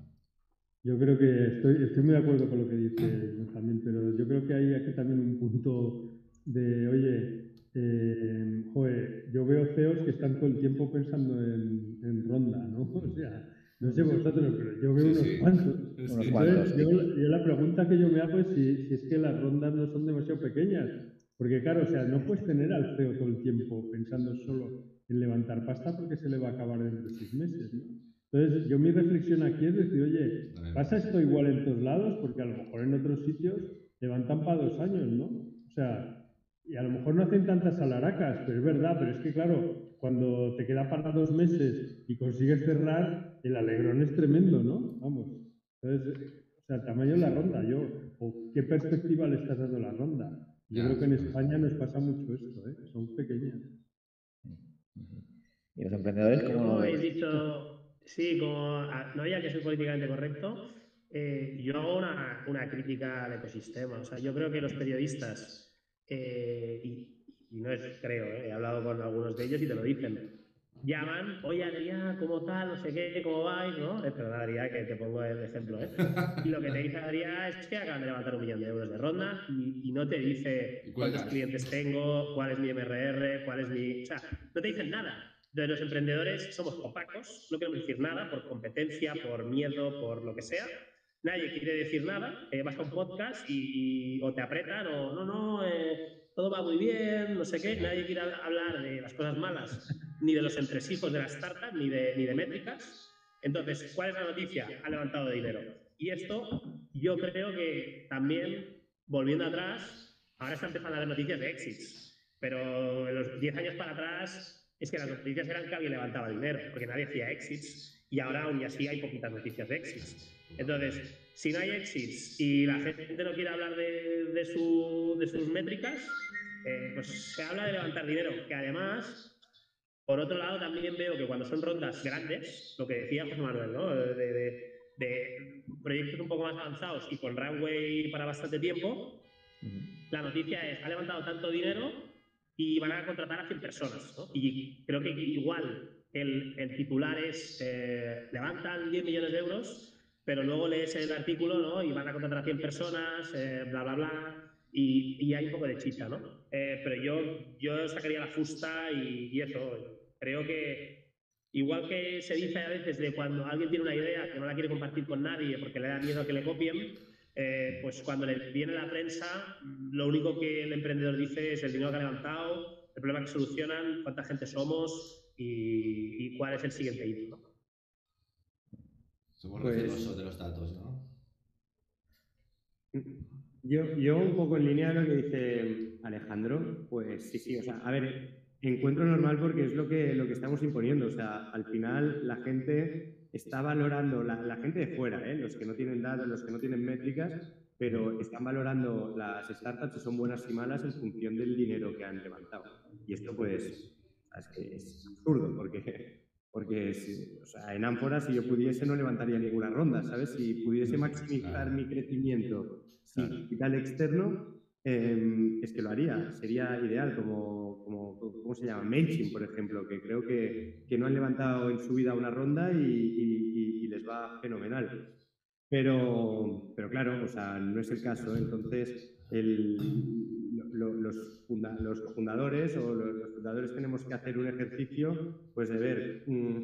Yo creo que estoy, estoy muy de acuerdo con lo que dice también, pero yo creo que hay aquí también un punto de, oye, eh, yo veo CEOs que están todo el tiempo pensando en, en ronda, ¿no? *laughs* O sea, no sé vosotros, pero yo veo unos cuantos. Entonces, yo, la pregunta que yo me hago es si, si, es que las rondas no son demasiado pequeñas. Porque claro, o sea, no puedes tener al CEO todo el tiempo pensando solo en levantar pasta porque se le va a acabar dentro de seis meses, ¿no? Entonces, yo mi reflexión aquí es decir, oye, pasa esto igual en todos lados porque a lo mejor en otros sitios levantan para dos años, ¿no? O sea, y a lo mejor no hacen tantas alaracas, pero es verdad, pero es que claro, cuando te queda para dos meses y consigues cerrar, el alegrón es tremendo, ¿no? Vamos. Entonces, o sea, el tamaño de la ronda, yo, o qué perspectiva le estás dando a la ronda. Yo creo que en España nos pasa mucho esto, ¿eh? Son pequeñas. ¿Y los emprendedores cómo lo habéis dicho, sí, como no había que ser políticamente correcto, eh, yo hago una, una, crítica al ecosistema. O sea, yo creo que los periodistas eh, y, no es, creo, eh, he hablado con algunos de ellos y te lo dicen. Llaman, oye Adrián, ¿cómo tal? No sé qué, ¿cómo vais? ¿no? Eh, pero Adrián, que te pongo el ejemplo, ¿eh? Y lo que te dice Adrián es que acaban de levantar un millón de euros de ronda y, no te dice cuántos clientes tengo, cuál es mi MRR, cuál es mi. O sea, no te dicen nada. De los emprendedores somos opacos, no queremos decir nada por competencia, por miedo, por lo que sea nadie quiere decir nada, eh, vas a un podcast y, o te apretan o no, no, eh, todo va muy bien, no sé qué, nadie quiere hablar de las cosas malas, ni de los entresijos de la startup, ni de, ni de métricas. Entonces, ¿cuál es la noticia? Ha levantado dinero. Y esto yo creo que también, volviendo atrás, ahora está empezando a haber noticias de exits, pero en los 10 años para atrás es que las noticias eran que alguien levantaba dinero, porque nadie hacía exits y ahora aún así hay poquitas noticias de exits. Entonces, si no hay exits y la gente no quiere hablar de, de, sus métricas, eh, pues se habla de levantar dinero, que además, por otro lado, también veo que cuando son rondas grandes, lo que decía José Manuel, ¿no? de, proyectos un poco más avanzados y con runway para bastante tiempo, la noticia es, ha levantado tanto dinero y van a contratar a 100 personas. ¿no? Y creo que igual el, el titular es, eh, levantan 10 millones de euros pero luego lees el artículo ¿no? y van a contratar a 100 personas, eh, bla, bla, bla, y, y, hay un poco de chicha, ¿no? Eh, pero yo, yo sacaría la fusta y, y, eso, creo que igual que se dice a veces de cuando alguien tiene una idea que no la quiere compartir con nadie porque le da miedo a que le copien, eh, pues cuando le viene la prensa, lo único que el emprendedor dice es el dinero que ha levantado, el problema que solucionan, cuánta gente somos y, y cuál es el siguiente hito. Somos pues, de los datos, ¿no? Yo, yo un poco en línea de lo que dice Alejandro, pues sí, sí, o sea, a ver, encuentro normal porque es lo que, lo que estamos imponiendo, o sea, al final la gente está valorando, la, la gente de fuera, ¿eh? los que no tienen datos, los que no tienen métricas, pero están valorando las startups si son buenas y malas en función del dinero que han levantado. Y esto pues es, que es absurdo porque porque o sea, en Ánfora, si yo pudiese, no levantaría ninguna ronda, ¿sabes? Si pudiese maximizar mi crecimiento sin capital externo, em, es que lo haría. Sería ideal, como, como ¿cómo se llama? MailChimp, por ejemplo, que creo que, que no han levantado en su vida una ronda y, y, y les va fenomenal. Pero, pero claro, o sea, no es el caso. Entonces, el, los, los fundadores o los, fundadores tenemos que hacer un ejercicio pues de ver mm,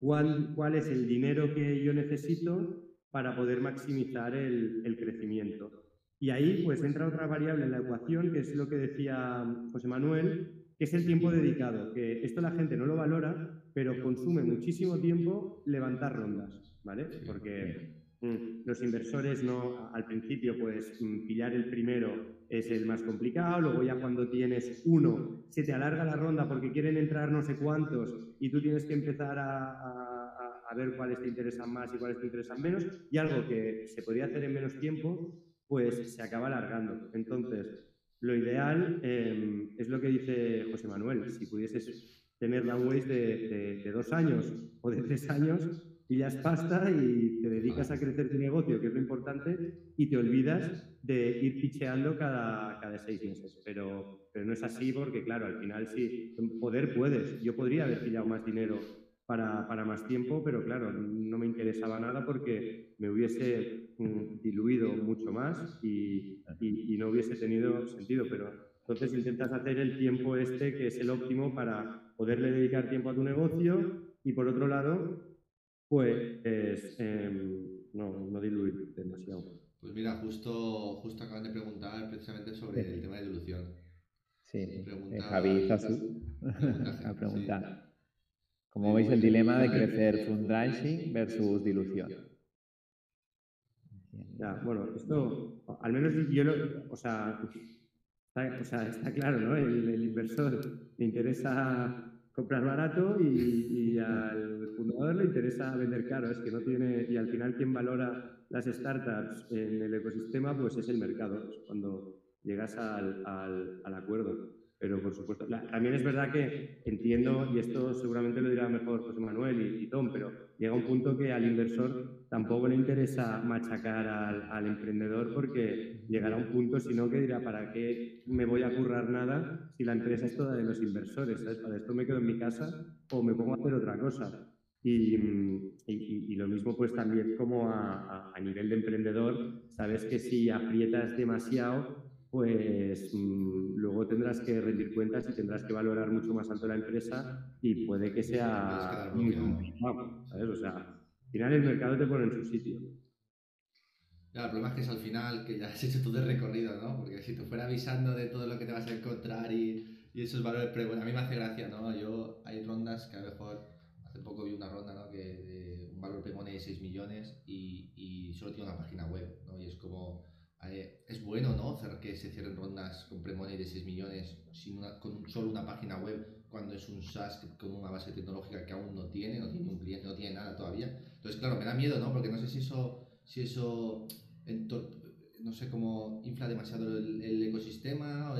cuál, cuál es el dinero que yo necesito para poder maximizar el, el, crecimiento. Y ahí pues entra otra variable en la ecuación, que es lo que decía José Manuel, que es el tiempo dedicado, que esto la gente no lo valora, pero consume muchísimo tiempo levantar rondas, ¿vale? Porque Mm, los inversores no, al principio, pues mm, pillar el primero es el más complicado, luego ya cuando tienes uno, se te alarga la ronda porque quieren entrar no sé cuántos y tú tienes que empezar a, a ver cuáles te interesan más y cuáles te interesan menos, y algo que se podría hacer en menos tiempo, pues se acaba alargando. Entonces, lo ideal em, es lo que dice José Manuel, si pudieses tener la Waze de, de, dos años o de tres años, pillas pasta y te dedicas a crecer tu negocio, que es lo importante, y te olvidas de ir picheando cada, cada seis meses. Pero, pero no es así porque, claro, al final sí, poder puedes. Yo podría haber pillado más dinero para, para, más tiempo, pero claro, no me interesaba nada porque me hubiese mm, diluido mucho más y, y, y, no hubiese tenido sentido. Pero entonces intentas hacer el tiempo este que es el óptimo para poderle dedicar tiempo a tu negocio y por otro lado, pues eh, no, no diluir demasiado. Pues mira, justo, justo acaban de preguntar precisamente sobre el tema de dilución. Sí, pregunta, Javi Zazu *laughs* a preguntar. ¿Cómo veis el dilema de crecer fundraising versus dilución? Ya, bueno, esto, al menos yo, lo, o sea, está, o sea, está claro, ¿no? El, el inversor le interesa comprar barato y, y, al fundador le interesa vender caro. Es que no tiene, y al final quien valora las startups en el ecosistema, pues es el mercado, cuando llegas al, al, al acuerdo. Pero por supuesto, también es verdad que entiendo, y esto seguramente lo dirá mejor José Manuel y, y Tom, pero llega un punto que al inversor tampoco le interesa machacar al, al, emprendedor porque llegará un punto, si no, que dirá, ¿para qué me voy a currar nada si la empresa es toda de los inversores? ¿sabes? Para esto me quedo en mi casa o me pongo a hacer otra cosa. Y, y, y lo mismo pues también como a, a, a nivel de emprendedor, sabes que si aprietas demasiado, pues mmm, luego tendrás que rendir cuentas y tendrás que valorar mucho más alto la empresa y puede que sea muy complicado, ¿sabes? O sea, al final el mercado te pone en su sitio. Ya, el problema es que es al final que ya has hecho todo el recorrido, ¿no? Porque si te fuera avisando de todo lo que te vas a encontrar y, y esos valores, pero bueno, a mí me hace gracia, ¿no? Yo, hay rondas que a lo mejor, hace poco vi una ronda, ¿no? Que de un valor pregone de 6 millones y, y solo tiene una página web, ¿no? Y es como eh, es bueno, ¿no? Que se cierren rondas con premoney de 6 millones sin una, con solo una página web cuando es un SaaS con una base tecnológica que aún no tiene, no tiene un cliente, no tiene nada todavía. Entonces, claro, me da miedo, ¿no? Porque no sé si eso, si eso no sé cómo infla demasiado el, el ecosistema, o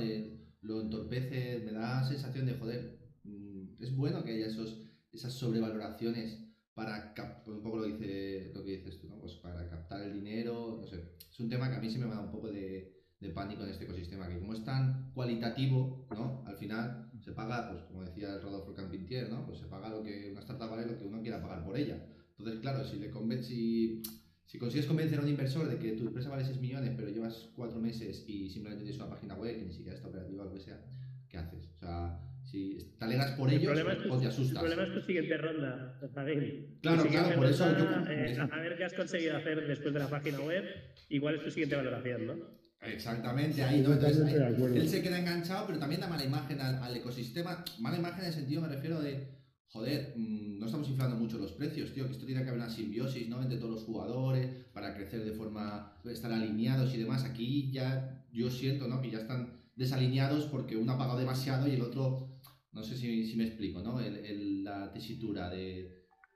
lo entorpece, me da sensación de, joder, mm, es bueno que haya esos, esas sobrevaloraciones para un poco lo, dice, lo que dices tú, ¿no? Pues para captar el dinero, no sé. Es un tema que a mí sí me da un poco de, de pánico en este ecosistema, que como es tan cualitativo, ¿no? Al final se paga, pues como decía el Rodolfo Campintier, ¿no? Pues se paga lo que una startup vale lo que uno quiera pagar por ella. Entonces, claro, si le si, si consigues convencer a un inversor de que tu empresa vale 6 millones, pero llevas 4 meses y simplemente tienes una página web que ni siquiera está operativa o lo que sea, ¿qué haces? O sea, si te alegras por ellos o te asustas. El problema es tu siguiente ronda, Javier. Claro, claro, por eso yo... Eh, a ver qué has conseguido hacer después de la página web, igual es tu siguiente valoración, ¿no? Exactamente, ahí, ¿no? Entonces, ahí, él se queda enganchado, pero también da mala imagen al, al, ecosistema. Mala imagen en el sentido, me refiero de, joder, mmm, no estamos inflando mucho los precios, tío, que esto tiene que haber una simbiosis, ¿no? Entre todos los jugadores, para crecer de forma, estar alineados y demás. Aquí ya, yo siento, ¿no? Que ya están desalineados porque uno ha pagado demasiado y el otro no sé si, si me explico, ¿no? El, el, la tesitura de, de,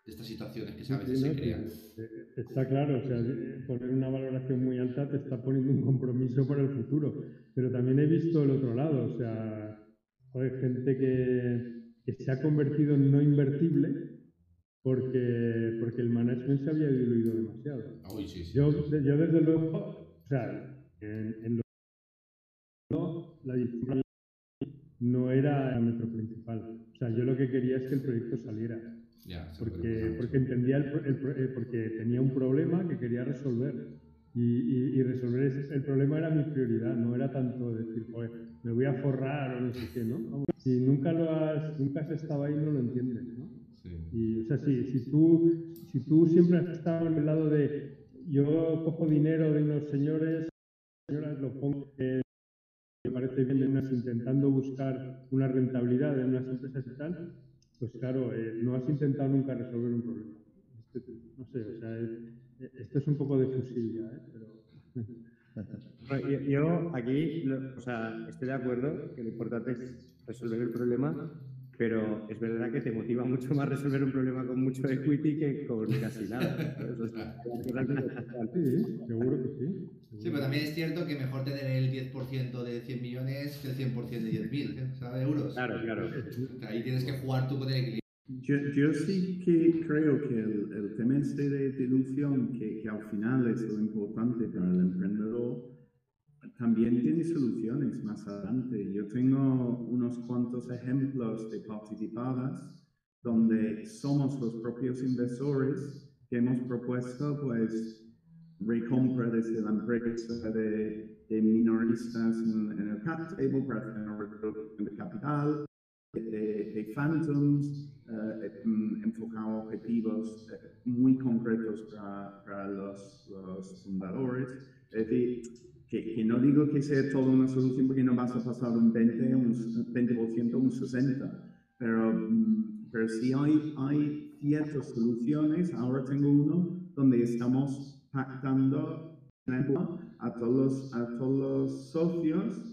estas situaciones que a veces se crean. Está claro, o sea, poner una valoración muy alta te está poniendo un compromiso para el futuro. Pero también he visto el otro lado, o sea, hay gente que, que se ha convertido en no invertible porque, porque el management se había diluido demasiado. Uy, sí, sí, yo, yo, desde luego, o sea, en, en lo, la era metro principal. O sea, yo lo que quería es que el proyecto saliera. Yeah, porque, porque entendía el, el, el, porque tenía un problema que quería resolver. Y, y, y, resolver ese, el problema era mi prioridad, no era tanto decir, joder, me voy a forrar o no sé qué, ¿no? Vamos, si nunca lo has, nunca has estado ahí, no lo entiendes, ¿no? Sí. Y, o sea, si, si, tú, si tú siempre has estado en el lado de, yo cojo dinero de unos señores, señoras, lo pongo en me parece bien en unas intentando buscar una rentabilidad en unas empresas y tal, pues claro, eh, no has intentado nunca resolver un problema. Este, no sé, o sea, es, esto es un poco de fusil ya, ¿eh? pero... *laughs* yo, yo, aquí, o sea, estoy de acuerdo que lo importante es resolver el problema, pero es verdad que te motiva mucho más resolver un problema con mucho equity que con casi nada. Sí, seguro que sí. Sí, pero también es cierto que mejor tener el 10% de 100 millones que el 100% de 10.000, ¿sabes? Euros. Claro, claro. Ahí tienes que jugar tú con el equilibrio. Yo, yo sí que creo que el, el tema este de dilución, que, que al final es lo importante para el emprendedor, también tiene soluciones más adelante. Yo tengo unos cuantos ejemplos de participadas donde somos los propios inversores que hemos propuesto pues recompra desde la empresa de, de minoristas en, en, el cap table para hacer una reducción de capital, de, de phantoms, eh, enfocado a objetivos eh, muy concretos para, para los, los, fundadores. Es decir, que, que, no digo que sea toda una solución porque no vas a pasar un 20, un 20% un 60%, pero, pero sí hay, hay ciertas soluciones. Ahora tengo uno donde estamos pactando a todos a todos los socios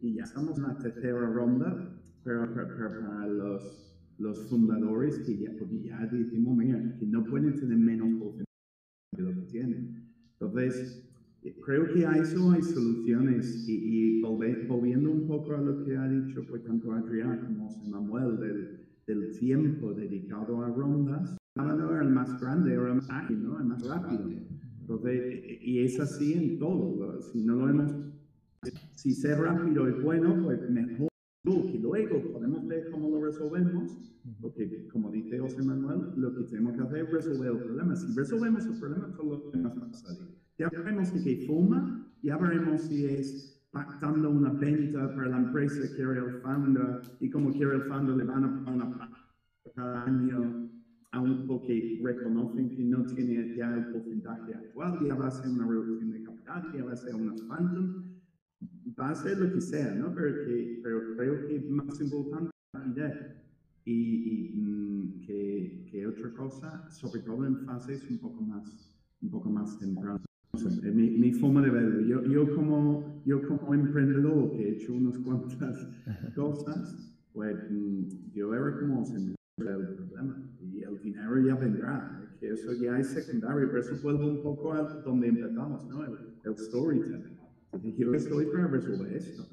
y ya estamos en la tercera ronda para, para, para los, los, fundadores que ya, porque ya decimos, mira, que no pueden tener menos porcentaje de lo que tienen. Entonces, creo que a eso hay soluciones y, y volviendo un poco a lo que ha dicho pues, tanto Adrián como José Manuel del, del tiempo dedicado a rondas, no era el más grande, era el más ágil, ¿no? el más rápido. Entonces, y es así en todo. Si no lo hemos si ser rápido es bueno, pues mejor que luego podemos ver cómo lo resolvemos, porque como dice José Manuel, lo que tenemos que hacer es resolver el problema. Si resolvemos el problema, todo lo demás va a salir. Ya veremos si que fuma, ya veremos si es pactando una venta para la empresa que quiere el founder y como quiere el founder le van a pagar una cada año aun porque reconocen que no tiene ya el porcentaje actual, ya va a ser una reducción de capital, ya va a ser unas phantom, va a ser lo que sea, ¿no? Pero, que, pero creo que es más importante la rapidez y, y mm, que, que, otra cosa, sobre todo en fases un poco más, un poco más tempranas. mi, mi, forma de verlo. Yo, yo, como, yo como emprendedor que he hecho unas *laughs* cuantas cosas, pues mm, yo era como el problema y el dinero ya vendrá, que eso ya es secundario, pero eso vuelve un poco a donde empezamos, ¿no? El, el storytelling yo estoy para resolver esto.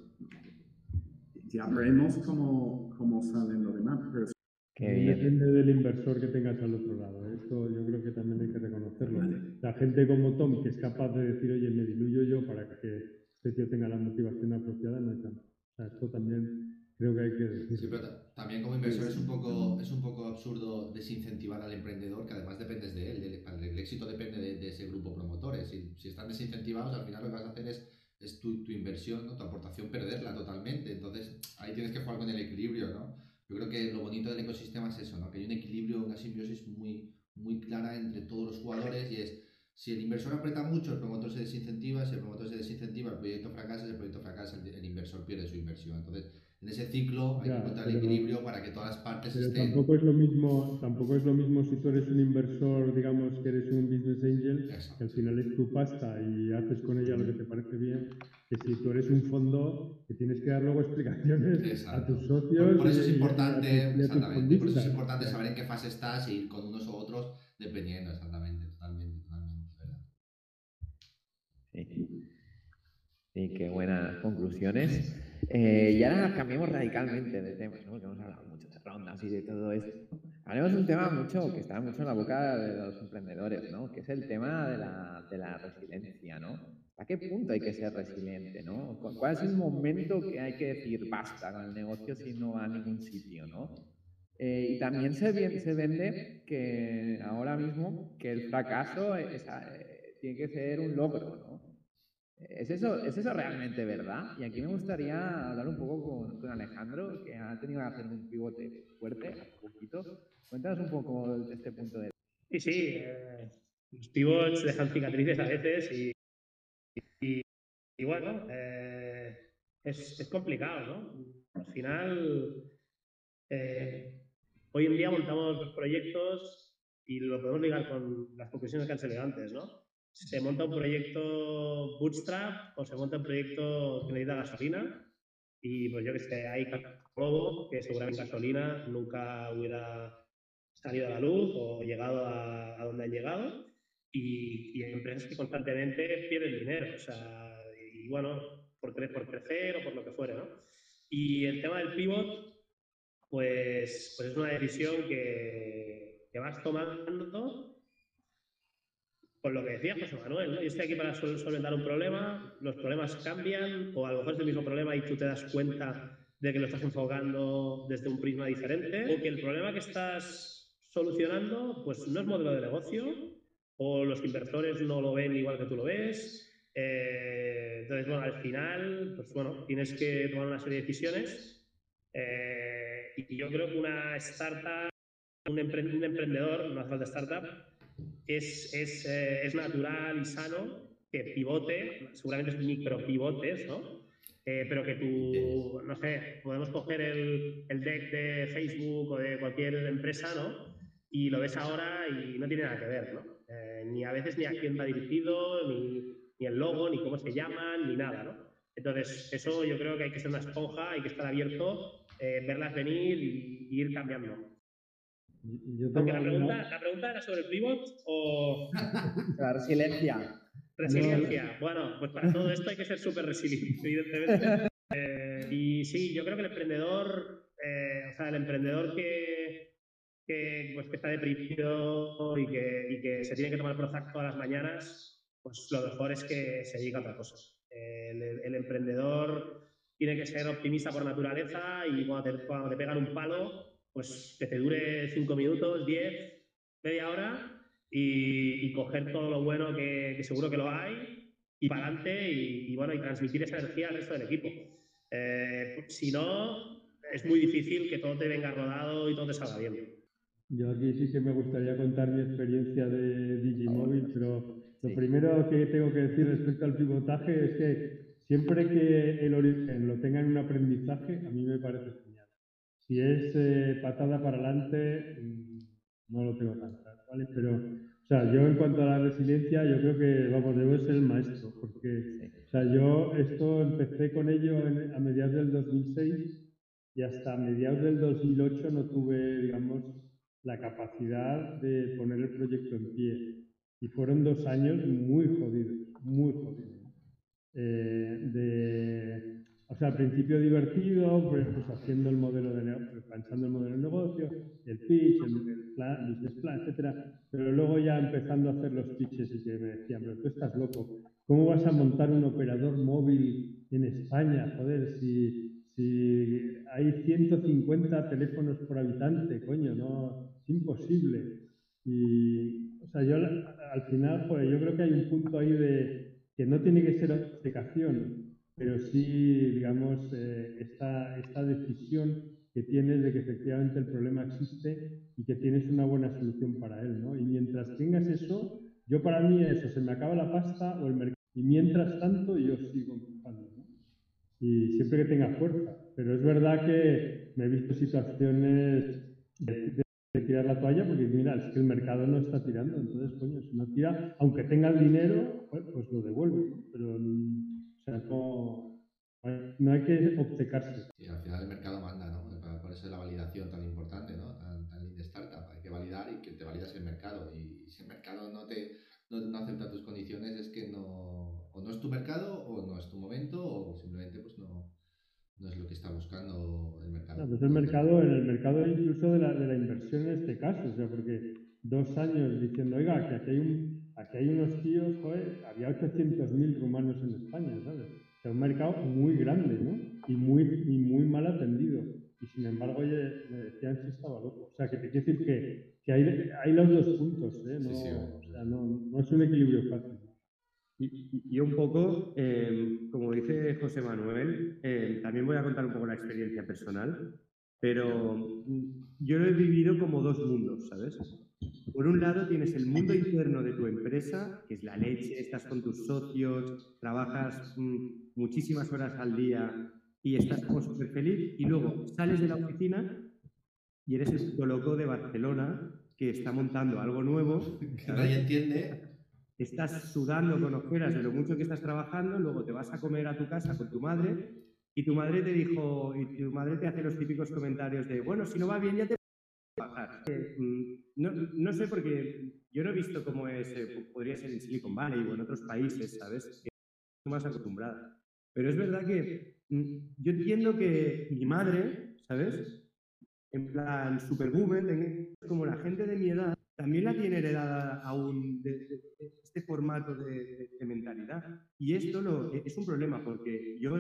Ya veremos cómo, cómo salen los demás. Pero... Que depende del inversor que tengas al otro lado. Esto yo creo que también hay que reconocerlo. La gente como Tom, que es capaz de decir, oye, me diluyo yo para que este tío tenga la motivación apropiada, no hay tanto. O sea, esto también creo que hay que decir. Sí, pero también como inversor es un poco, es un poco absurdo desincentivar al emprendedor, que además dependes de él. El, el éxito depende de, de, ese grupo promotores. Si, si están desincentivados, al final lo que vas a hacer es es tu, tu inversión, ¿no? tu aportación, perderla totalmente. Entonces, ahí tienes que jugar con el equilibrio, ¿no? Yo creo que lo bonito del ecosistema es eso, ¿no? Que hay un equilibrio, una simbiosis muy, muy clara entre todos los jugadores y es, si el inversor aprieta mucho, el promotor se desincentiva, si el promotor se desincentiva, el proyecto fracasa, si el proyecto fracasa, el, el inversor pierde su inversión. Entonces, en ese ciclo hay que encontrar el equilibrio para que todas las partes pero estén. Tampoco es, lo mismo, tampoco es lo mismo si tú eres un inversor, digamos que eres un business angel, que al final es tu pasta y haces con ella lo que te parece bien, que si tú eres un fondo que tienes que dar luego explicaciones Exacto. a tus socios. Por eso es importante, exactamente, por eso es importante saber en qué fase estás y ir con unos u otros dependiendo, exactamente, totalmente, totalmente, ¿verdad? Sí. Sí, qué buenas conclusiones. Eh, y ahora cambiemos radicalmente de temas, ¿no? que hemos hablado mucho de rondas y de todo esto. Hablemos de un tema mucho que está mucho en la boca de los emprendedores, ¿no? que es el tema de la, de la resiliencia. ¿no? ¿A qué punto hay que ser resiliente? ¿no? ¿Cuál es el momento que hay que decir basta con el negocio si no va a ningún sitio? ¿no? Eh, y también se, se, vende que ahora mismo que el fracaso es, eh, tiene que ser un logro. ¿no? ¿Es eso, ¿Es eso realmente verdad? Y aquí me gustaría hablar un poco con, con Alejandro, que ha tenido que hacer un pivote fuerte hace poquito. Cuéntanos un poco de este punto de... Sí, sí. Eh, los pivots dejan cicatrices a veces y, y, y bueno, eh, es, es, complicado, ¿no? Al final, eh, hoy en día montamos los proyectos y lo podemos ligar con las conclusiones que han salido antes, ¿no? Se monta un proyecto bootstrap o se monta un proyecto que necesita gasolina y pues yo que sé, hay Globo, que seguramente gasolina nunca hubiera salido a la luz o llegado a, a donde han llegado, y, y, hay empresas que constantemente pierden dinero, o sea, y bueno, por, por crecer o por lo que fuera, ¿no? Y el tema del pivot, pues, pues es una decisión que, que vas tomando con lo que decía José Manuel, ¿no? yo estoy aquí para solventar un problema, los problemas cambian, o a lo mejor es el mismo problema y tú te das cuenta de que lo estás enfocando desde un prisma diferente, o que el problema que estás solucionando pues no es modelo de negocio, o los inversores no lo ven igual que tú lo ves. Eh, entonces, bueno, al final, pues bueno, tienes que tomar una serie de decisiones. Eh, y yo creo que una startup, un emprendedor, no hace falta startup, es, es, eh, es natural y sano que pivote, seguramente es micro pivotes, ¿no? Eh, pero que tú, no sé, podemos coger el, el, deck de Facebook o de cualquier empresa, ¿no? Y lo ves ahora y no tiene nada que ver, ¿no? Eh, ni a veces ni a quién va dirigido, ni, ni, el logo, ni cómo se llaman, ni nada, ¿no? Entonces, eso yo creo que hay que ser una esponja, hay que estar abierto, verlas venir y, y ir cambiando. Porque la pregunta, la pregunta era sobre el pivot o... La *laughs* resiliencia. Resiliencia. Bueno, pues para todo esto hay que ser súper resiliente, *laughs* evidentemente. Eh, y sí, yo creo que el emprendedor, eh, o sea, el emprendedor que, que, pues, que está deprimido y que, y que se tiene que tomar Prozac todas las mañanas, pues lo mejor es que se dedique a otra cosa. El, el, emprendedor tiene que ser optimista por naturaleza y cuando te, cuando te pegan un palo, pues que te dure cinco minutos, diez, media hora y, y coger todo lo bueno que, que, seguro que lo hay y para adelante y, y, bueno, y transmitir esa energía al resto del equipo. Eh, si no, es muy difícil que todo te venga rodado y todo te salga bien. Yo aquí sí que me gustaría contar mi experiencia de Digimóvil, pero lo primero que tengo que decir respecto al pivotaje es que siempre que el origen lo tenga en un aprendizaje, a mí me parece si es eh, patada para adelante, mm, no lo tengo tan claro, ¿vale? Pero, o sea, yo en cuanto a la resiliencia, yo creo que, vamos, debo ser el maestro, porque, o sea, yo esto empecé con ello a mediados del 2006 y hasta mediados del 2008 no tuve, digamos, la capacidad de poner el proyecto en pie. Y fueron dos años muy jodidos, muy jodidos. Eh, de o sea, al principio divertido, pues, pues haciendo el modelo de pensando el modelo de negocio, el pitch, el, plan, business plan, etcétera, pero luego ya empezando a hacer los pitches y que me decían, pero tú estás loco, ¿cómo vas a montar un operador móvil en España? Joder, si, si hay 150 teléfonos por habitante, coño, no, es imposible. Y, o sea, yo al final, pues yo creo que hay un punto ahí de que no tiene que ser obcecación, pero sí, digamos, eh, esta, esta decisión que tienes de que efectivamente el problema existe y que tienes una buena solución para él, ¿no? Y mientras tengas eso, yo para mí eso, se me acaba la pasta o el mercado. Y mientras tanto, yo sigo empujando, ¿no? Y siempre que tenga fuerza. Pero es verdad que me he visto situaciones de, de tirar la toalla porque, mira, es que el mercado no está tirando. Entonces, coño, si no tira, aunque tenga el dinero, pues, pues lo devuelve, ¿no? Pero sea, no, no hay que obcecarse. Sí, al final el mercado manda, ¿no? Por eso es la validación tan importante, ¿no? Tan, tan de startup. Hay que validar y que te validas el mercado. Y si el mercado no te no, no, acepta tus condiciones, es que no, o no es tu mercado, o no es tu momento, o simplemente pues no, no es lo que está buscando el mercado. No, pues el mercado, en el mercado incluso de la, de la inversión en este caso, o sea, porque dos años diciendo, oiga, que aquí hay un Aquí hay unos tíos, joder, había 800.000 rumanos en España, ¿sabes? O sea, un mercado muy grande, ¿no? Y muy, y muy mal atendido. Y sin embargo, oye, me decían si estaba loco. O sea, que te quiero decir que, que hay, hay, los dos puntos, ¿eh? No, sí, sí, o sea, no, no, es un equilibrio fácil. Y, y un poco, eh, como dice José Manuel, eh, también voy a contar un poco la experiencia personal, pero yo lo he vivido como dos mundos, ¿sabes? Por un lado tienes el mundo interno de tu empresa, que es la leche, estás con tus socios, trabajas mm, muchísimas horas al día y estás como súper feliz. Y luego sales de la oficina y eres el loco de Barcelona que está montando algo nuevo. *laughs* Que nadie entiende. Estás sudando con ojeras de lo mucho que estás trabajando, luego te vas a comer a tu casa con tu madre y tu madre te dijo, y tu madre te hace los típicos comentarios de, bueno, si no va bien ya te no, no, sé porque yo no he visto cómo es, eh, podría ser en Silicon Valley o en otros países, ¿sabes? Estoy más acostumbrada. Pero es verdad que mm, yo entiendo que mi madre, ¿sabes? En plan, super boomer, como la gente de mi edad, también la tiene heredada aún de, este formato de, mentalidad. Y esto lo, es un problema porque yo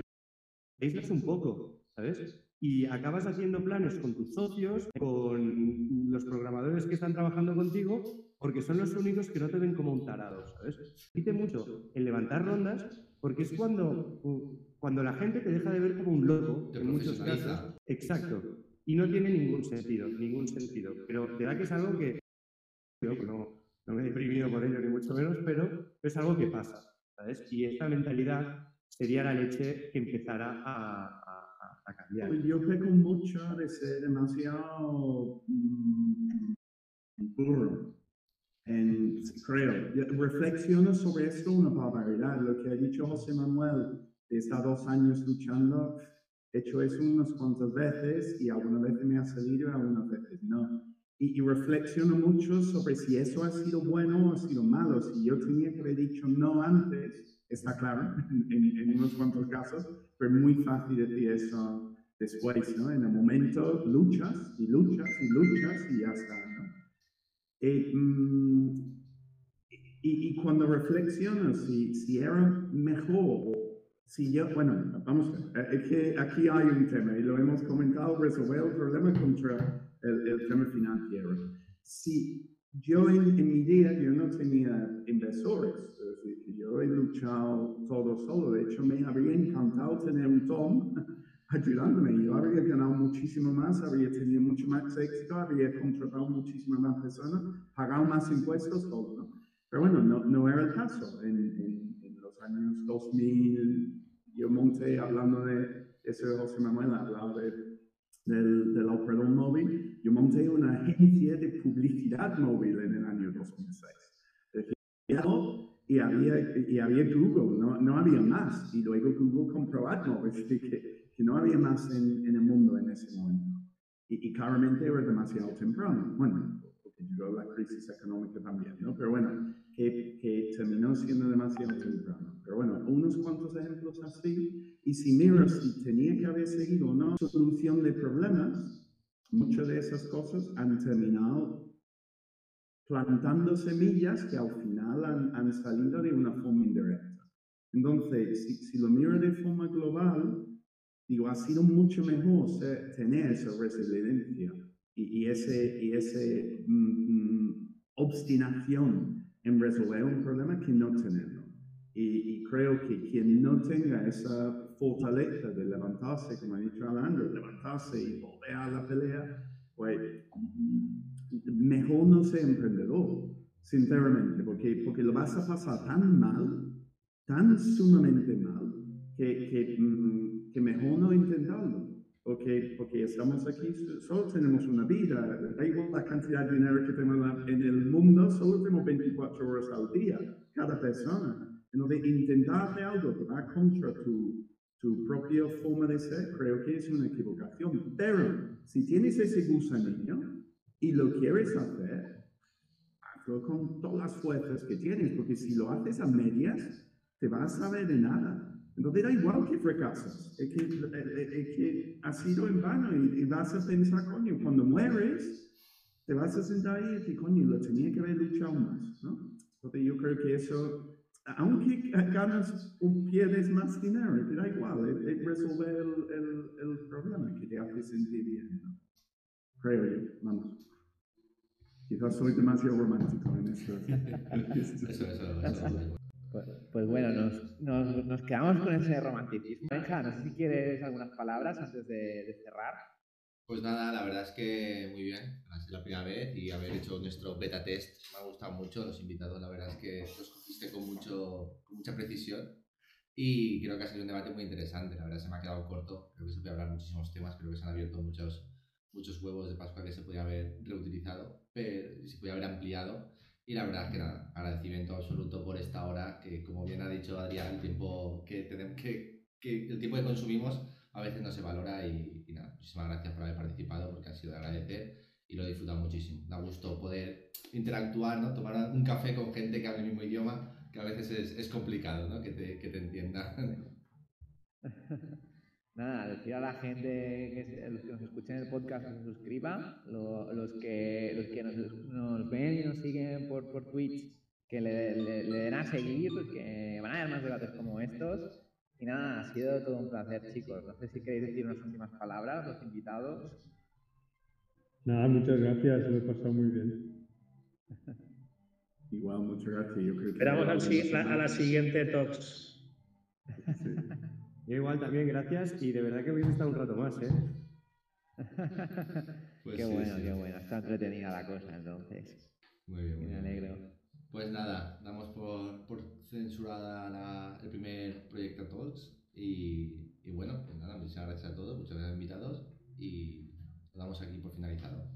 aíslas un poco, ¿sabes? Y acabas haciendo planes con tus socios, con los programadores que están trabajando contigo, porque son los únicos que no te ven como un tarado, ¿sabes? Dice mucho en levantar rondas, porque es cuando, cuando la gente te deja de ver como un loco, en muchos casos. Exacto. Y no tiene ningún sentido, ningún sentido. Pero te da que es algo que no, no me he deprimido por ello, ni mucho menos, pero es algo que pasa, ¿sabes? Y esta mentalidad sería la leche que empezara a, cambiar. Pues yo peco mucho de ser demasiado mm, burro. En, creo, reflexiono sobre esto una barbaridad. Lo que ha dicho José Manuel, de estar dos años luchando, he hecho eso unas cuantas veces y algunas veces me ha salido y algunas veces no. Y, y, reflexiono mucho sobre si eso ha sido bueno o ha sido malo. Si yo tenía que haber dicho no antes, está claro *laughs* en, unos cuantos casos, pero muy fácil decir eso después, ¿no? En el momento luchas y luchas y luchas y ya está, ¿no? Eh, mm, y, y, cuando reflexiono si, si era mejor, si yo, bueno, vamos ver, es que aquí hay un tema y lo hemos comentado, resolver el problema contra el, el tema financiero. Si yo en, mi día yo no tenía inversores, yo he luchado todo solo. De hecho, me habría encantado tener un Tom *laughs* ayudándome. Yo habría ganado muchísimo más, habría tenido mucho más éxito, habría contratado muchísimas más personas, pagado más impuestos, todo, ¿no? Pero bueno, no, no era el caso. En, en, en, los años 2000, yo monté, hablando de eso de José Manuel, hablaba de del, del operador móvil, yo monté una agencia de publicidad móvil en el año 2006. Y había, y había Google, no, no había más. Y luego Google compró AdMob, que, que no había más en, en, el mundo en ese momento. Y, y claramente era demasiado temprano. Bueno, llegó la crisis económica también, ¿no? Pero bueno, que, que terminó siendo demasiado temprano. Pero bueno, unos cuantos ejemplos así y si miro si tenía que haber seguido una solución de problemas, muchas de esas cosas han terminado plantando semillas que al final han, han salido de una forma indirecta. Entonces, si, si, lo miro de forma global, digo, ha sido mucho mejor tener esa resiliencia y, y ese, y ese mm, mm, obstinación en resolver un problema que no tenerlo. Y, y, creo que quien no tenga esa fortaleza de levantarse, como ha dicho Alejandro, levantarse y volver a la pelea, pues mejor no ser emprendedor, sinceramente, porque, porque lo vas a pasar tan mal, tan sumamente mal, que, que, mm, que mejor no intentarlo. Porque, porque estamos aquí, solo tenemos una vida, da igual la cantidad de dinero que tenemos en el mundo, solo tenemos 24 horas al día, cada persona. Entonces, intentar hacer algo que va contra tu, tu propia forma de ser, creo que es una equivocación. Pero si tienes ese gusanillo y lo quieres hacer, hazlo con todas las fuerzas que tienes, porque si lo haces a medias, te vas a ver de nada. Entonces da igual que fracasas, es que, es que ha sido en vano y, vas a pensar, coño, cuando mueres, te vas a sentar ahí y decir, coño, lo tenía que haber luchado más, ¿no? Entonces yo creo que eso aunque ganas un pierdes más dinero, te da igual, es, resolver el, el, el, problema que te hace sentir bien. Creo yo, vamos. Quizás soy demasiado romántico en esto. *laughs* Pues, pues, bueno, nos, nos, nos, quedamos con ese romanticismo. Benja, no sé si quieres algunas palabras antes de, de cerrar. Pues nada, la verdad es que muy bien. Ha sido la primera vez y haber hecho nuestro beta test me ha gustado mucho. Los invitados, la verdad es que los cogiste con, mucho, con mucha precisión y creo que ha sido un debate muy interesante. La verdad se me ha quedado corto. Creo que se puede hablar muchísimos temas. Creo que se han abierto muchos, muchos huevos de Pascua que se podía haber reutilizado, pero se podía haber ampliado. Y la verdad que nada, agradecimiento absoluto por esta hora, que como bien ha dicho Adrián, el tiempo que, tenemos, que, que el tiempo que consumimos a veces no se valora y, y nada, muchísimas gracias por haber participado porque ha sido de agradecer y lo he disfrutado muchísimo. Da gusto poder interactuar, ¿no? Tomar un café con gente que habla el mismo idioma, que a veces es, es complicado, ¿no? Que te, que te entienda. *laughs* Nada, decir a la gente que se- los que nos escuchen el podcast que se suscriban, lo- los que, los que nos, nos ven y nos siguen por, por Twitch, que le, le- le den a seguir, que van a haber más debates como estos. Y nada, ha sido todo un placer, chicos. No sé si queréis decir unas últimas palabras, los invitados. Nada, muchas gracias, lo he pasado muy bien. Igual, muchas gracias. Yo creo que Esperamos al si- a, a la siguiente Talks. Yo igual también, gracias. Y de verdad que hubiese estado un rato más, ¿eh? *laughs* Pues qué sí, bueno, sí. qué bueno. Está entretenida la cosa, entonces. Muy bien, muy Me bien. alegro. Pues nada, damos por, por censurada la- el primer Proyecto Talks y, y bueno, pues nada, muchas gracias a todos, muchas gracias invitados y lo damos aquí por finalizado.